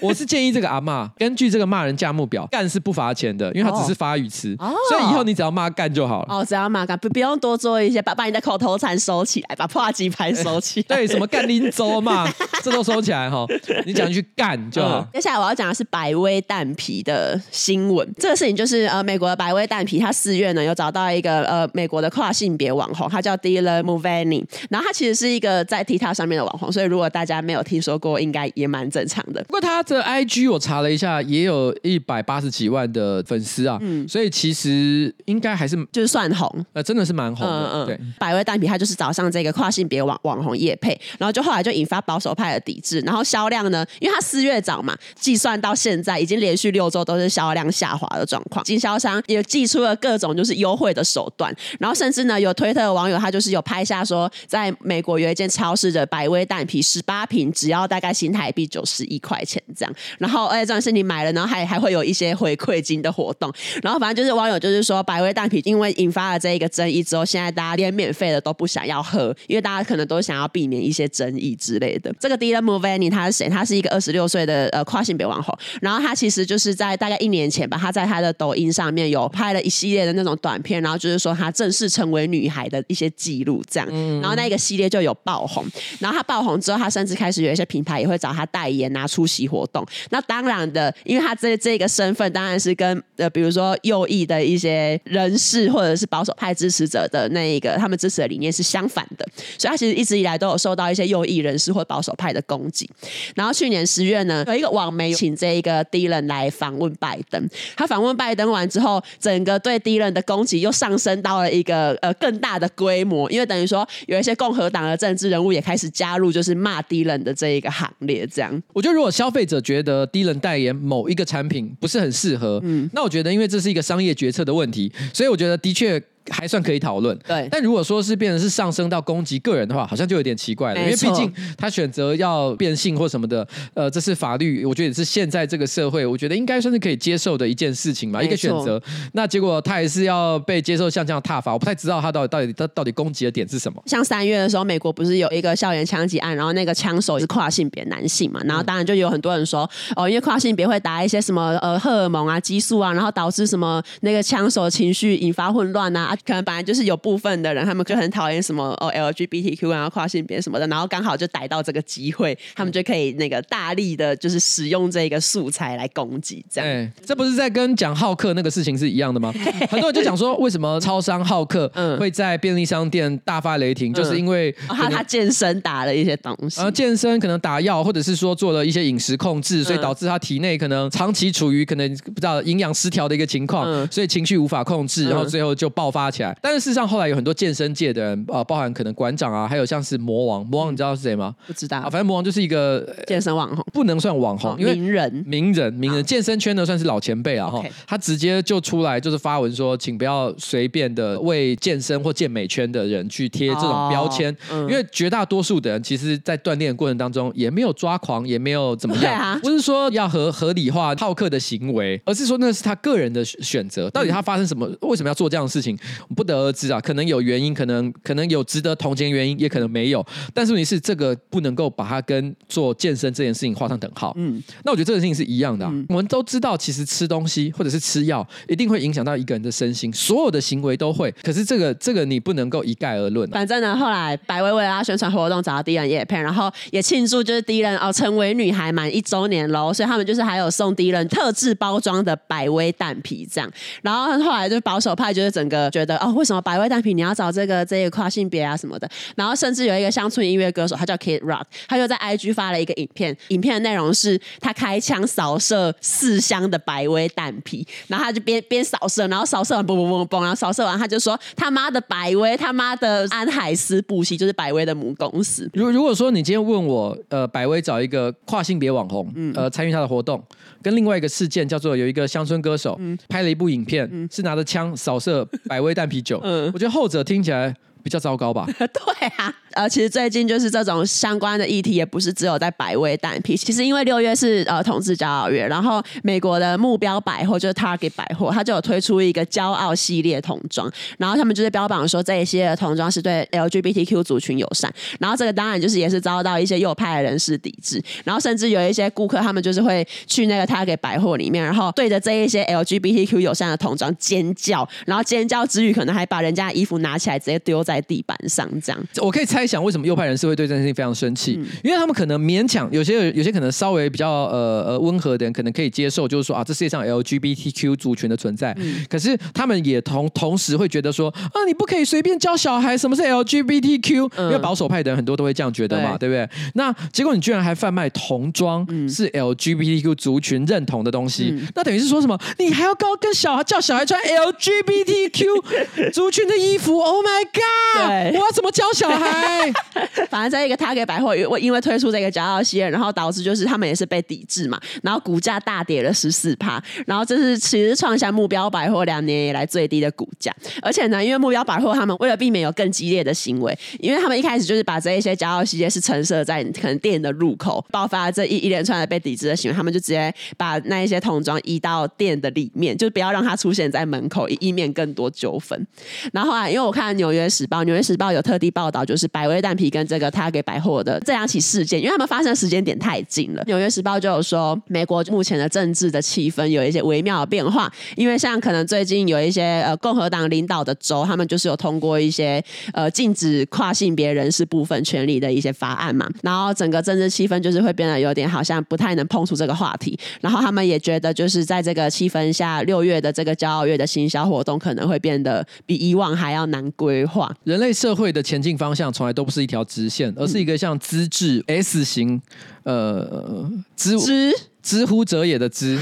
我是建议这个阿妈根据这个骂人价目表，干是不罚钱的，因为他只是发语词，哦、所以以后你只要骂干就好了。哦，只要骂干，不不用多做一些，把把你的口头禅收起来，把破几掰收起来。对，什么干拎走嘛，这都收起来哈。你讲去干就好。接下来我要讲的是百威蛋皮的新闻。这个事情就是呃，美国的百威蛋皮，他四月呢有找到一个呃美国的跨性别网红，他叫 Dylan Mulvaney。然后他其实是一个在 TikTok 上面的网红，所以如果大家没有听说过，应该也蛮正常的。不过他的 IG 我查了一下，也有一百八十几万的粉丝啊，嗯，所以其实应该还是就是算红，呃，真的是蛮红的。嗯嗯，对，百威蛋皮他就是找上这个跨性别网网红叶配，然后就后来就引发保守派的抵制，然后然后销量呢，因为他四月找嘛，计算到现在已经连续六周都是销量下滑的状况。经销商也祭出了各种就是优惠的手段，然后甚至呢，有推特的网友他就是有拍下说，在美国有一间超市的百威蛋皮十八瓶只要大概新台币九十一块钱这样，然后而且这是你买了，然后还还会有一些回馈金的活动。然后反正就是网友就是说，百威蛋皮因为引发了这一个争议之后，现在大家连免费的都不想要喝，因为大家可能都想要避免一些争议之类的。这个 Dylan Mulvaney 他是谁？他是一个二十六岁的呃跨性别网红，然后他其实就是在大概一年前吧，他在他的抖音上面有拍了一系列的那种短片，然后就是说他正式成为女孩的一些记录这样，然后那个系列就有爆红，然后他爆红之后，他甚至开始有一些品牌也会找他代言啊，出席活动。那当然的，因为他这这个身份当然是跟呃比如说右翼的一些人士或者是保守派支持者的那一个他们支持的理念是相反的，所以他其实一直以来都有受到一些右翼人士或保守派的攻击。然后去年十月呢，有一个网媒请这一个 Dylan 来访问拜登。他访问拜登完之后，整个对 Dylan 的攻击又上升到了一个呃更大的规模，因为等于说有一些共和党的政治人物也开始加入，就是骂 Dylan 的这一个行列。这样，我觉得如果消费者觉得 Dylan 代言某一个产品不是很适合，嗯，那我觉得因为这是一个商业决策的问题，所以我觉得的确。还算可以讨论。对，但如果说是变成是上升到攻击个人的话，好像就有点奇怪了，因为毕竟他选择要变性或什么的，呃，这是法律，我觉得也是现在这个社会，我觉得应该算是可以接受的一件事情嘛，一个选择。那结果他也是要被接受像这样踏法，我不太知道他到底到底他到底攻击的点是什么。像三月的时候，美国不是有一个校园枪击案，然后那个枪手是跨性别男性嘛，然后当然就有很多人说，哦，因为跨性别会打一些什么呃荷尔蒙啊、激素啊，然后导致什么那个枪手情绪引发混乱啊，可能本来就是有部分的人他们就很讨厌什么哦 LGBTQ 然后跨性别什么的，然后刚好就逮到这个机会，他们就可以那个大力的就是使用这个素材来攻击，这样。欸，这不是在跟讲好客那个事情是一样的吗？很多人就讲说，为什么超商浩克会在便利商店大发雷霆，嗯、就是因为他他健身打了一些东西，然后健身可能打药，或者是说做了一些饮食控制，所以导致他体内可能长期处于可能不知道营养失调的一个情况，嗯、所以情绪无法控制，然后最后就爆发起来。但是事实上后来有很多健身界的人啊，包含可能馆长啊，还有像是魔王，魔王你知道是谁吗？不知道。啊，反正魔王就是一个健身网红，不能算网红，因为名人。名人名人健身圈呢算是老前辈啊哈，他直接就出来就是发文说，请不要随便的为健身或健美圈的人去贴这种标签，因为绝大多数的人其实，在锻炼的过程当中也没有抓狂，也没有怎么样，不是说要合合理化好客的行为，而是说那是他个人的选择。到底他发生什么，为什么要做这样的事情，不得而知啊。可能有原因，可能可能有值得同情的原因，也可能没有。但是问题是，这个不能够把它跟做健身这件事情画上等号。嗯，那我觉得这个事情是一样的啊。我们都知道，其实吃东西或者是吃药，一定会影响到一个人的身心，所有的行为都会。可是这个这个你不能够一概而论啊。反正呢，后来百威为了宣传活动找到敌人叶配，然后也庆祝就是敌人哦成为女孩满一周年喽，所以他们就是还有送敌人特制包装的百威蛋皮这样。然后后来就保守派就是整个觉得哦，为什么百威蛋皮你要找这个这个跨性别啊什么的？然后甚至有一个乡村音乐歌手，他叫 Kid Rock，他就在 IG 发了一个影片，影片的内容是他开枪扫射四箱的百威蛋皮，然后他就边边扫射，然后扫射完嘣嘣嘣嘣，然后扫射完他就说他妈的百威，他妈的安海斯布希就是百威的母公司。如如果说你今天问我，呃，百威找一个跨性别网红，嗯、呃，参与他的活动，跟另外一个事件叫做有一个乡村歌手、嗯、拍了一部影片，嗯、是拿着枪扫射百威蛋啤酒，嗯，我觉得后者听起来比较糟糕吧？对啊。呃，其实最近就是这种相关的议题，也不是只有在百威蛋皮。其实因为六月是呃同志骄傲月，然后美国的目标百货就是 Target 百货，它就有推出一个骄傲系列童装，然后他们就是标榜说这一些童装是对 LGBTQ 族群友善。然后这个当然就是也是遭到一些右派的人士抵制，然后甚至有一些顾客他们就是会去那个 Target 百货里面，然后对着这一些 LGBTQ 友善的童装尖叫，然后尖叫之余可能还把人家衣服拿起来直接丢在地板上，这样。我可以猜。想为什么右派人士会对这件事情非常生气？嗯、因为他们可能勉强，有些有些可能稍微比较呃呃温和的人可能可以接受，就是说啊，这世界上 LGBTQ 族群的存在。嗯、可是他们也同同时会觉得说啊，你不可以随便教小孩什么是 LGBTQ，、嗯、因为保守派的人很多都会这样觉得嘛，对，对不对？那结果你居然还贩卖童装是 LGBTQ 族群认同的东西，嗯、那等于是说什么？你还要高跟小孩叫小孩穿 LGBTQ 族群的衣服？Oh my god！对我要怎么教小孩？反正在一个 Target 百货，因因为推出这个骄傲系列，然后导致就是他们也是被抵制嘛，然后股价大跌了十四趴，然后这是其实创下目标百货两年以来最低的股价。而且呢，因为目标百货他们为了避免有更激烈的行为，因为他们一开始就是把这一些骄傲系列是陈设在可能店的入口，爆发这一一连串的被抵制的行为，他们就直接把那一些童装移到店的里面，就不要让它出现在门口，以免更多纠纷。然后啊，因为我看纽约时报，纽约时报有特地报道，就是百。威蛋皮跟这个他给百货的这两起事件，因为他们发生的时间点太近了。纽约时报就有说，美国目前的政治的气氛有一些微妙的变化，因为像可能最近有一些呃共和党领导的州，他们就是有通过一些呃禁止跨性别人士部分权利的一些法案嘛，然后整个政治气氛就是会变得有点好像不太能碰触这个话题。然后他们也觉得，就是在这个气氛下，六月的这个骄傲月的行销活动可能会变得比以往还要难规划。人类社会的前进方向从来都不是一条直线，而是一个像资质 S 型，呃，知知知乎者也的知。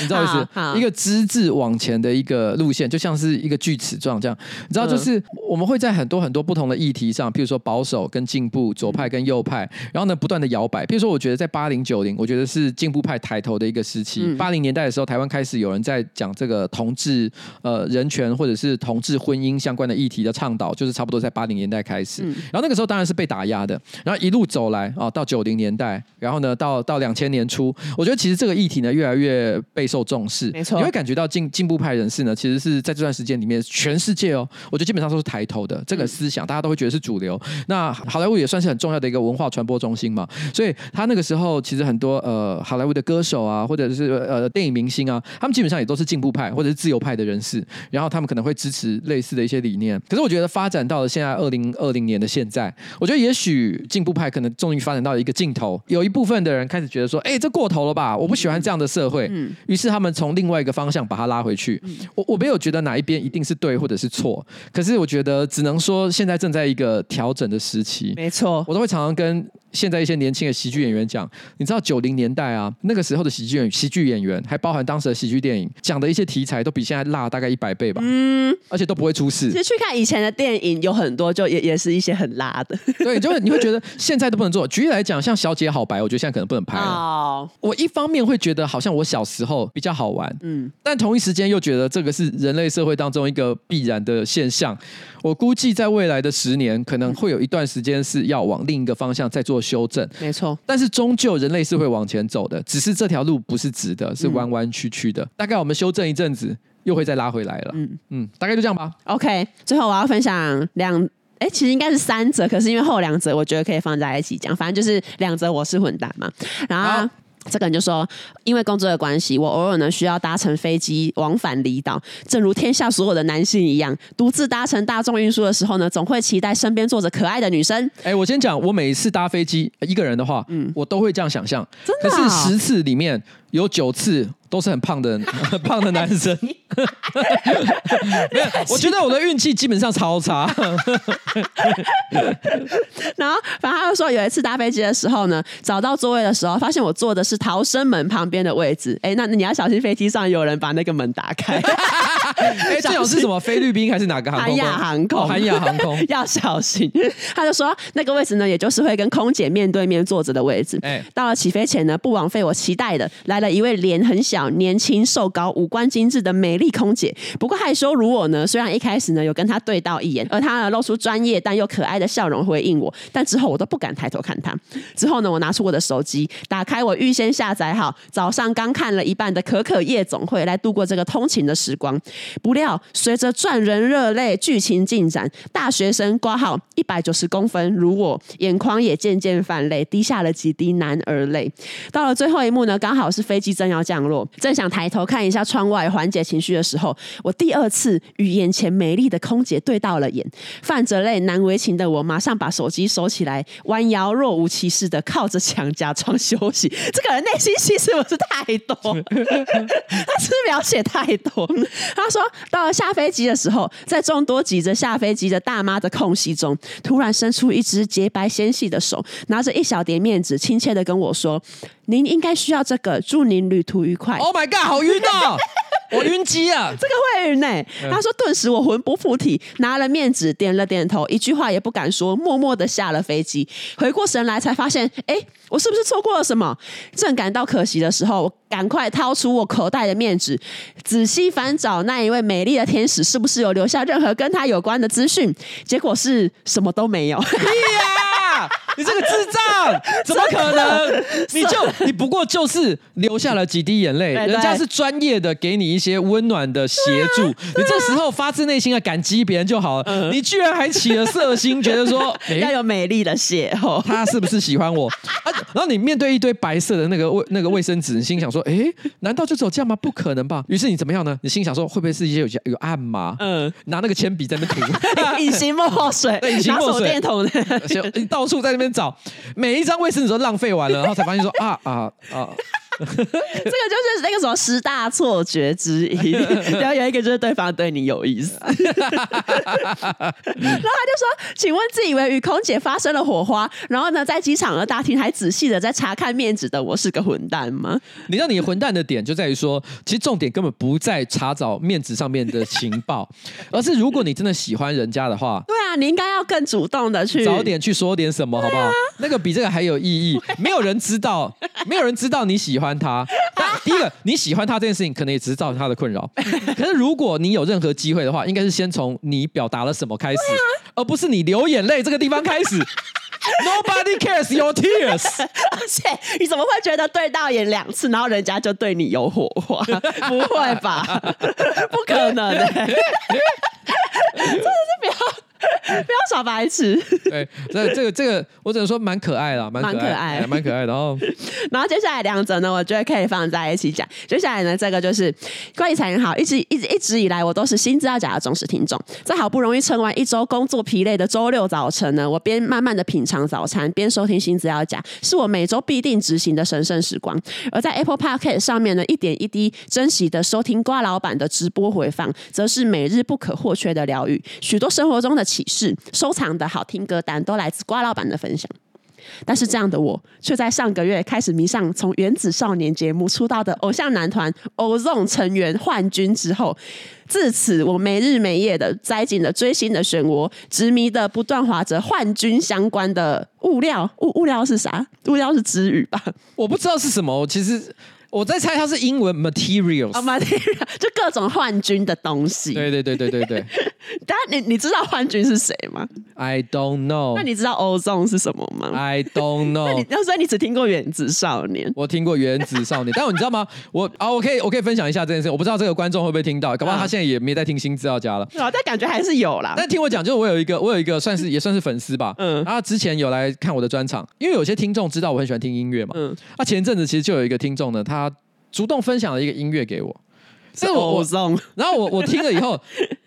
你知道意思？一个之字往前的一个路线，就像是一个锯齿状这样。你知道，就是我们会在很多很多不同的议题上，譬如说保守跟进步、左派跟右派，然后呢不断的摇摆。譬如说，我觉得在八零九零，我觉得是进步派抬头的一个时期。八零年代的时候，台湾开始有人在讲这个同志呃人权或者是同志婚姻相关的议题的倡导，就是差不多在八零年代开始。然后那个时候当然是被打压的，然后一路走来啊，到九零年代，然后呢到到两千年初，我觉得其实这个议题呢越来越备受重视。没错，你会感觉到进进步派人士呢，其实是在这段时间里面，全世界哦，我觉得基本上都是抬头的这个思想，大家都会觉得是主流。那好莱坞也算是很重要的一个文化传播中心嘛，所以他那个时候其实很多呃好莱坞的歌手啊，或者是呃电影明星啊，他们基本上也都是进步派或者是自由派的人士，然后他们可能会支持类似的一些理念。可是我觉得发展到了现在二零二零年的现在，我觉得也许进步派可能终于发展到了一个尽头，有一部分的人开始觉得说，哎，这过头了吧？我不喜欢这样的社会。嗯，于是他们从另外一个方向把它拉回去。我我没有觉得哪一边一定是对或者是错，可是我觉得只能说现在正在一个调整的时期。没错，我都会常常跟。现在一些年轻的喜剧演员讲，你知道九零年代啊，那个时候的喜剧演喜剧演员，还包含当时的喜剧电影，讲的一些题材都比现在辣大概一百倍吧。嗯，而且都不会出事。其实去看以前的电影，有很多就也也是一些很辣的。对，就你会觉得现在都不能做。举例来讲，像《小姐好白》，我觉得现在可能不能拍了。哦。我一方面会觉得好像我小时候比较好玩，嗯，但同一时间又觉得这个是人类社会当中一个必然的现象。我估计在未来的十年，可能会有一段时间是要往另一个方向再做修正。没错，但是终究人类是会往前走的，只是这条路不是直的，是弯弯曲曲的。大概我们修正一阵子，又会再拉回来了。嗯嗯，大概就这样吧。OK，最后我要分享两，哎，其实应该是三则，可是因为后两则我觉得可以放在一起讲，反正就是两则我是混蛋嘛。然后。这个人就说，因为工作的关系，我偶尔呢需要搭乘飞机往返离岛。正如天下所有的男性一样，独自搭乘大众运输的时候呢，总会期待身边坐着可爱的女生。哎，我先讲，我每一次搭飞机一个人的话，嗯，我都会这样想象。真的？可是十次里面有九次。都是很胖的，很 胖的男生。没有，我觉得我的运气基本上超差。然后，反正他就说，有一次搭飞机的时候呢，找到座位的时候，发现我坐的是逃生门旁边的位置。哎，那你要小心，飞机上有人把那个门打开。哎，这种是什么？菲律宾还是哪个航空？韩亚航空。韩亚航空要小心。他就说，那个位置呢，也就是会跟空姐面对面坐着的位置。哎，到了起飞前呢，不枉费我期待的，来了一位脸很小。年轻瘦高、五官精致的美丽空姐，不过害羞如我呢。虽然一开始呢有跟她对到一眼，而她呢露出专业但又可爱的笑容回应我，但之后我都不敢抬头看她。之后呢，我拿出我的手机，打开我预先下载好、早上刚看了一半的《可可夜总会》来度过这个通勤的时光。不料随着赚人热泪剧情进展，大学生挂号一百九十公分如我，眼眶也渐渐泛泪，滴下了几滴男儿泪。到了最后一幕呢，刚好是飞机正要降落。正想抬头看一下窗外缓解情绪的时候，我第二次与眼前美丽的空姐对到了眼，泛着泪难为情的我马上把手机收起来，弯腰若无其事的靠着墙假装休息。这个人内心戏是不是太多？他是描写太多？他说到了下飞机的时候，在众多挤着下飞机的大妈的空隙中，突然伸出一只洁白纤细的手，拿着一小叠面纸，亲切的跟我说。您应该需要这个，祝您旅途愉快。Oh my god，好晕啊，我晕机啊！这个会晕呢。他说，顿时我魂不附体，拿了面纸，点了点头，一句话也不敢说，默默的下了飞机。回过神来，才发现，哎，我是不是错过了什么？正感到可惜的时候，我赶快掏出我口袋的面纸，仔细翻找那一位美丽的天使，是不是有留下任何跟他有关的资讯？结果是什么都没有。你这个智障，怎么可能？你就你不过就是流下了几滴眼泪，人家是专业的，给你一些温暖的协助。你这时候发自内心的感激别人就好了。你居然还起了色心，觉得说 要有美丽的邂逅，他是不是喜欢我？然后你面对一堆白色的那个卫那个卫生纸，你心想说：哎，难道就只有这样吗？不可能吧？于是你怎么样呢？你心想说：会不会是一些有有暗码？嗯，拿那个铅笔在那涂 隐形墨水，隐形墨水，手电筒，你到处在那先找，每一张卫生纸都浪费完了，然后才发现说啊啊啊。啊这个就是那个什么十大错觉之一，然后有一个就是对方对你有意思，然后他就说：“请问自以为与空姐发生了火花，然后呢，在机场的大厅还仔细的在查看面子的我是个混蛋吗？”你知道你混蛋的点就在于说，其实重点根本不在查找面子上面的情报，而是如果你真的喜欢人家的话，对啊，你应该要更主动的去早点去说点什么，好不好？那个比这个还有意义，没有人知道，没有人知道你喜欢他。但第一个，你喜欢他这件事情，可能也只是造成他的困扰。可是如果你有任何机会的话，应该是先从你表达了什么开始，而不是你流眼泪这个地方开始。Nobody cares your tears。而且你怎么会觉得对到眼两次，然后人家就对你有火花？不会吧？不可能的、欸，真的是不要。不要耍白痴。对，这这个这个，我只能说蛮可爱的，蛮可爱，蛮可爱，蛮可爱的。然后，然后接下来两者呢，我觉得可以放在一起讲。接下来呢，这个就是关于财源好，一直一直一直以来，我都是新资料夹的忠实听众。在好不容易撑完一周工作疲累的周六早晨呢，我边慢慢的品尝早餐，边收听新资料夹，是我每周必定执行的神圣时光。而在 Apple Podcast 上面呢，一点一滴珍惜的收听瓜老板的直播回放，则是每日不可或缺的疗愈。许多生活中的启示，收藏的好听歌单都来自瓜老板的分享，但是这样的我却在上个月开始迷上从原子少年节目出道的偶像男团 Ozone 成员幻君之后，自此我没日没夜的栽进了追星的漩涡，执迷的不断划着幻君相关的物料，物物料是啥？物料是支语吧？我不知道是什么，其实。我在猜它是英文 materials，啊、oh，material 就各种幻君的东西。对对对对对对。但你你知道幻君是谁吗？I don't know。那你知道 Ozone 是什么吗？I don't know。那你要说你只听过原子少年，我听过原子少年，但你知道吗？我啊，我可以我可以分享一下这件事。我不知道这个观众会不会听到，搞不好他现在也没在听新资料家了。啊，但感觉还是有啦。但听我讲，就是我有一个我有一个算是也算是粉丝吧，嗯，然后之前有来看我的专场，因为有些听众知道我很喜欢听音乐嘛，嗯，啊，前一阵子其实就有一个听众呢，他。主动分享了一个音乐给我，是我送，然后我我听了以后，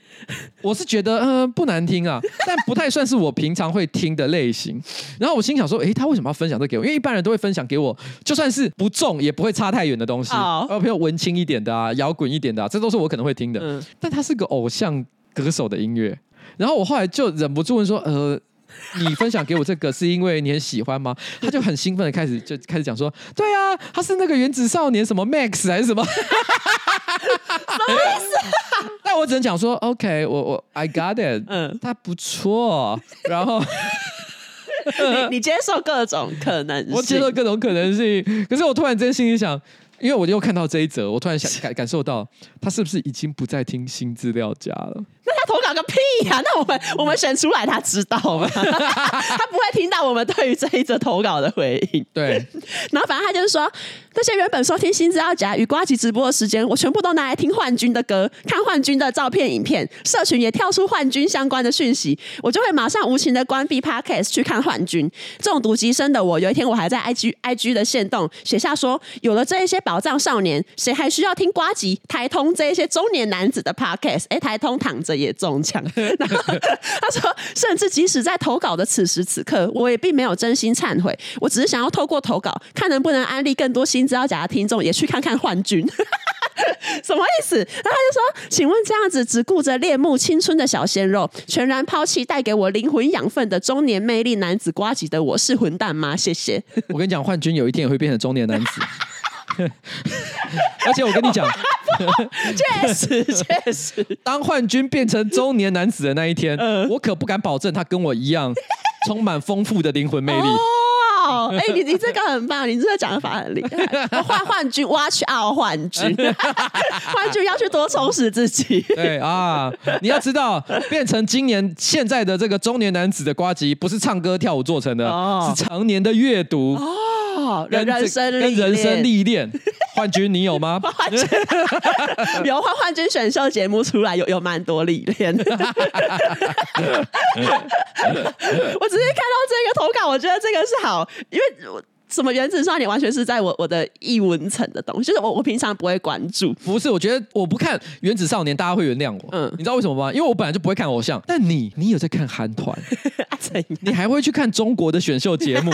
我是觉得嗯、呃、不难听啊，但不太算是我平常会听的类型。然后我心想说，诶，他为什么要分享这给我？因为一般人都会分享给我，就算是不重也不会差太远的东西，呃，比如文青一点的啊，摇滚一点的啊，这都是我可能会听的。嗯，但他是个偶像歌手的音乐，然后我后来就忍不住问说，呃。你分享给我这个是因为你很喜欢吗？他就很兴奋的开始 就开始讲说，对啊，他是那个原子少年什么 Max 还是什么？什么意思啊？但我只能讲说，OK，我我 I got it，嗯，他不错。然后你你接受各种可能性，我接受各种可能性。可是我突然间心里想，因为我又看到这一则，我突然想感感受到他是不是已经不再听新资料夹了？投稿个屁呀、啊！那我们我们选出来，他知道吗？他不会听到我们对于这一则投稿的回应。对，然后反正他就是说，那些原本收听新资料夹与瓜吉直播的时间，我全部都拿来听幻君的歌，看幻君的照片、影片，社群也跳出幻君相关的讯息，我就会马上无情的关闭 Podcast 去看幻君。中毒极深的我，有一天我还在 IG IG 的线动写下说，有了这一些宝藏少年，谁还需要听瓜吉、台通这一些中年男子的 Podcast？哎，台通躺着也。中枪，然 后他说，甚至即使在投稿的此时此刻，我也并没有真心忏悔，我只是想要透过投稿，看能不能安利更多新资料夹的听众，也去看看幻君，什么意思？然后他就说，请问这样子只顾着恋慕青春的小鲜肉，全然抛弃带给我灵魂养分的中年魅力男子瓜吉的我是混蛋吗？谢谢。我跟你讲，幻君有一天也会变成中年男子。而且我跟你讲，确实确实，当幻君变成中年男子的那一天，呃、我可不敢保证他跟我一样充满丰富的灵魂魅力。哦，哎、欸，你你这个很棒，你这个讲的法很厉害。换换句，watch out，换句，换句要去多充实自己。对啊，你要知道，变成今年现在的这个中年男子的瓜吉，不是唱歌跳舞做成的，哦、是常年的阅读。哦人生跟人生历练，幻君你有吗？幻君 有幻幻君选秀节目出来有有蛮多历练。我直接看到这个投稿，我觉得这个是好，因为我什么原子少年完全是在我我的译文层的东西，就是我我平常不会关注。不是，我觉得我不看原子少年，大家会原谅我。嗯，你知道为什么吗？因为我本来就不会看偶像，但你你有在看韩团，你还会去看中国的选秀节目。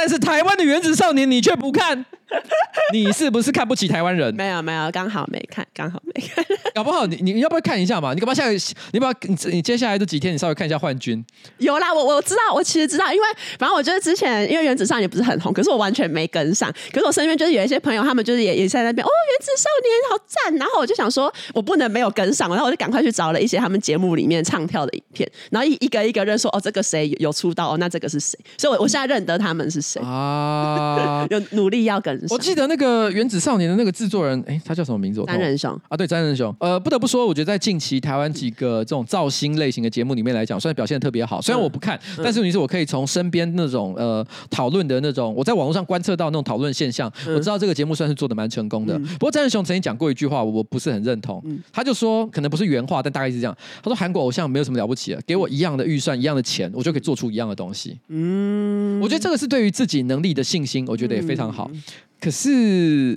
但是台湾的原子少年你却不看，你是不是看不起台湾人？没有没有，刚好没看，刚好没看。搞不好你你要不要看一下嘛？你干嘛现在？你不要你你接下来这几天你稍微看一下幻君。有啦，我我知道，我其实知道，因为反正我觉得之前因为原子少年不是很红，可是我完全没跟上。可是我身边就是有一些朋友，他们就是也也在那边哦，原子少年好赞。然后我就想说，我不能没有跟上，然后我就赶快去找了一些他们节目里面唱跳的影片，然后一一个一个认说哦，这个谁有出道哦，那这个是谁？所以我我现在认得他们是谁啊？有努力要跟上。我记得那个原子少年的那个制作人，哎，他叫什么名字？詹仁雄啊，对，詹仁雄。呃，不得不说，我觉得在近期台湾几个这种造星类型的节目里面来讲，算是表现得特别好。虽然我不看，嗯、但是你是我可以从身边那种呃讨论的那种，我在网络上观测到那种讨论现象，嗯、我知道这个节目算是做的蛮成功的。嗯、不过詹仁雄曾经讲过一句话，我不是很认同。嗯、他就说，可能不是原话，但大概是这样。他说，韩国偶像没有什么了不起的，给我一样的预算、一样的钱，我就可以做出一样的东西。嗯，我觉得这个是对于自己能力的信心，我觉得也非常好。嗯、可是，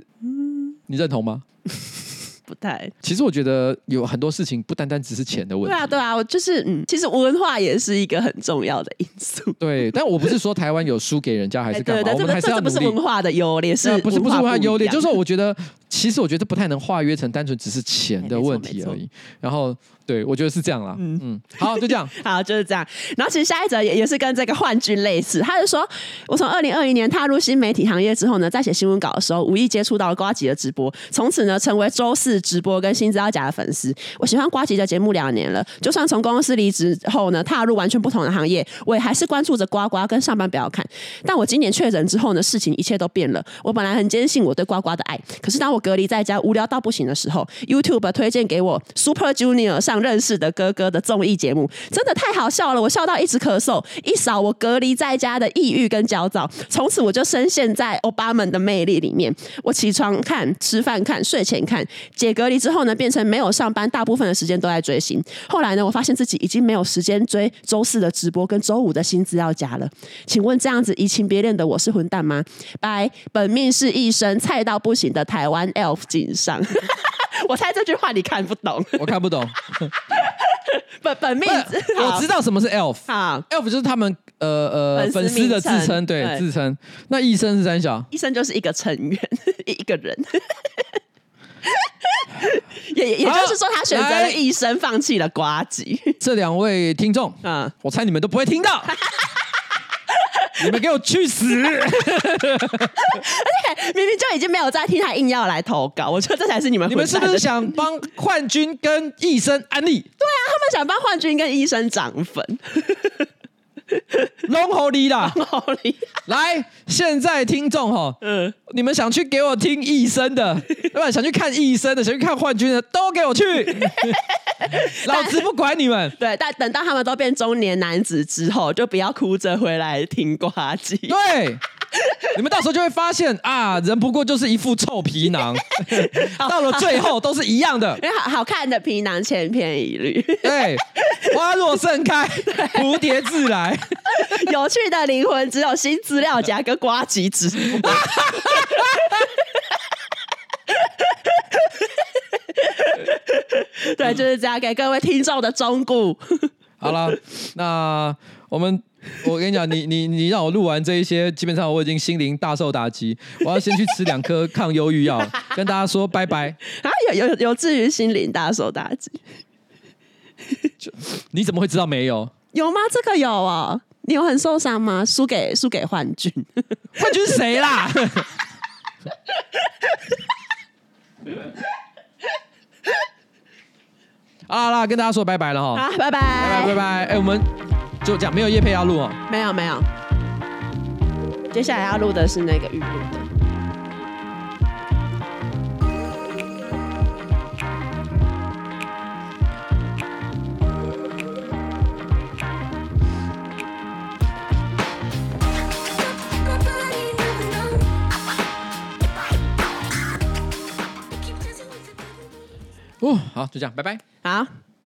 你认同吗？不太，其实我觉得有很多事情不单单只是钱的问题。对啊，对啊，我就是嗯，其实文化也是一个很重要的因素。对，但我不是说台湾有输给人家还是干嘛，我们还是要努力。这不是文化的优劣，是不是不是文化优劣？就是说，我觉得其实我觉得不太能化约成单纯只是钱的问题而已。然后。对，我觉得是这样啦。嗯。嗯，好，就这样，好，就是这样。然后其实下一则也也是跟这个幻剧类似，他就说，我从二零二一年踏入新媒体行业之后呢，在写新闻稿的时候，无意接触到了呱吉的直播，从此呢，成为周四直播跟新资料夹的粉丝。我喜欢瓜吉的节目两年了，就算从公司离职后呢，踏入完全不同的行业，我也还是关注着呱呱跟上班不要看。但我今年确诊之后呢，事情一切都变了。我本来很坚信我对呱呱的爱，可是当我隔离在家无聊到不行的时候，YouTube 推荐给我 Super Junior 上。认识的哥哥的综艺节目真的太好笑了，我笑到一直咳嗽。一扫我隔离在家的抑郁跟焦躁，从此我就深陷在欧巴们的魅力里面。我起床看，吃饭看，睡前看。解隔离之后呢，变成没有上班，大部分的时间都在追星。后来呢，我发现自己已经没有时间追周四的直播跟周五的新资料夹了。请问这样子移情别恋的我是混蛋吗？拜，本命是一生，菜到不行的台湾 elf 井上。我猜这句话你看不懂，我看不懂。本本命，我知道什么是 elf。好，elf 就是他们呃呃粉丝的自称，对，对自称。那医生是三小，医生就是一个成员，一个人。也也就是说，他选择了医生，放弃了瓜吉。这两位听众，嗯，我猜你们都不会听到。你们给我去死！而且明明就已经没有在听，他硬要来投稿，我觉得这才是你们。你们是不是想帮幻君跟医生安利？对啊，他们想帮幻君跟医生涨粉。龙猴里啦，龙猴里来，现在听众哈，嗯，你们想去给我听医生的，对吧？想去看医生的，想去看幻军的，都给我去，老子不管你们。对，但等到他们都变中年男子之后，就不要哭着回来听瓜机。对。你们到时候就会发现啊，人不过就是一副臭皮囊，到了最后都是一样的。因为好好看的皮囊千篇一律，对，花若盛开，蝴蝶自来。有趣的灵魂只有新资料夹跟瓜吉直播。对，就是这样给各位听众的忠告。好了，那我们。我跟你讲，你你你让我录完这一些，基本上我已经心灵大受打击。我要先去吃两颗抗忧郁药，跟大家说拜拜。啊，有有有至于心灵大受打击？你怎么会知道没有？有吗？这个有啊、哦。你有很受伤吗？输给输给幻君？幻君是谁啦？啊啦，跟大家说拜拜了哈。好，拜拜，拜拜，拜拜。哎、欸，我们。就这样，没有叶配要录哦。没有没有，接下来要录的是那个预录的。哦，好，就这样，拜拜。好。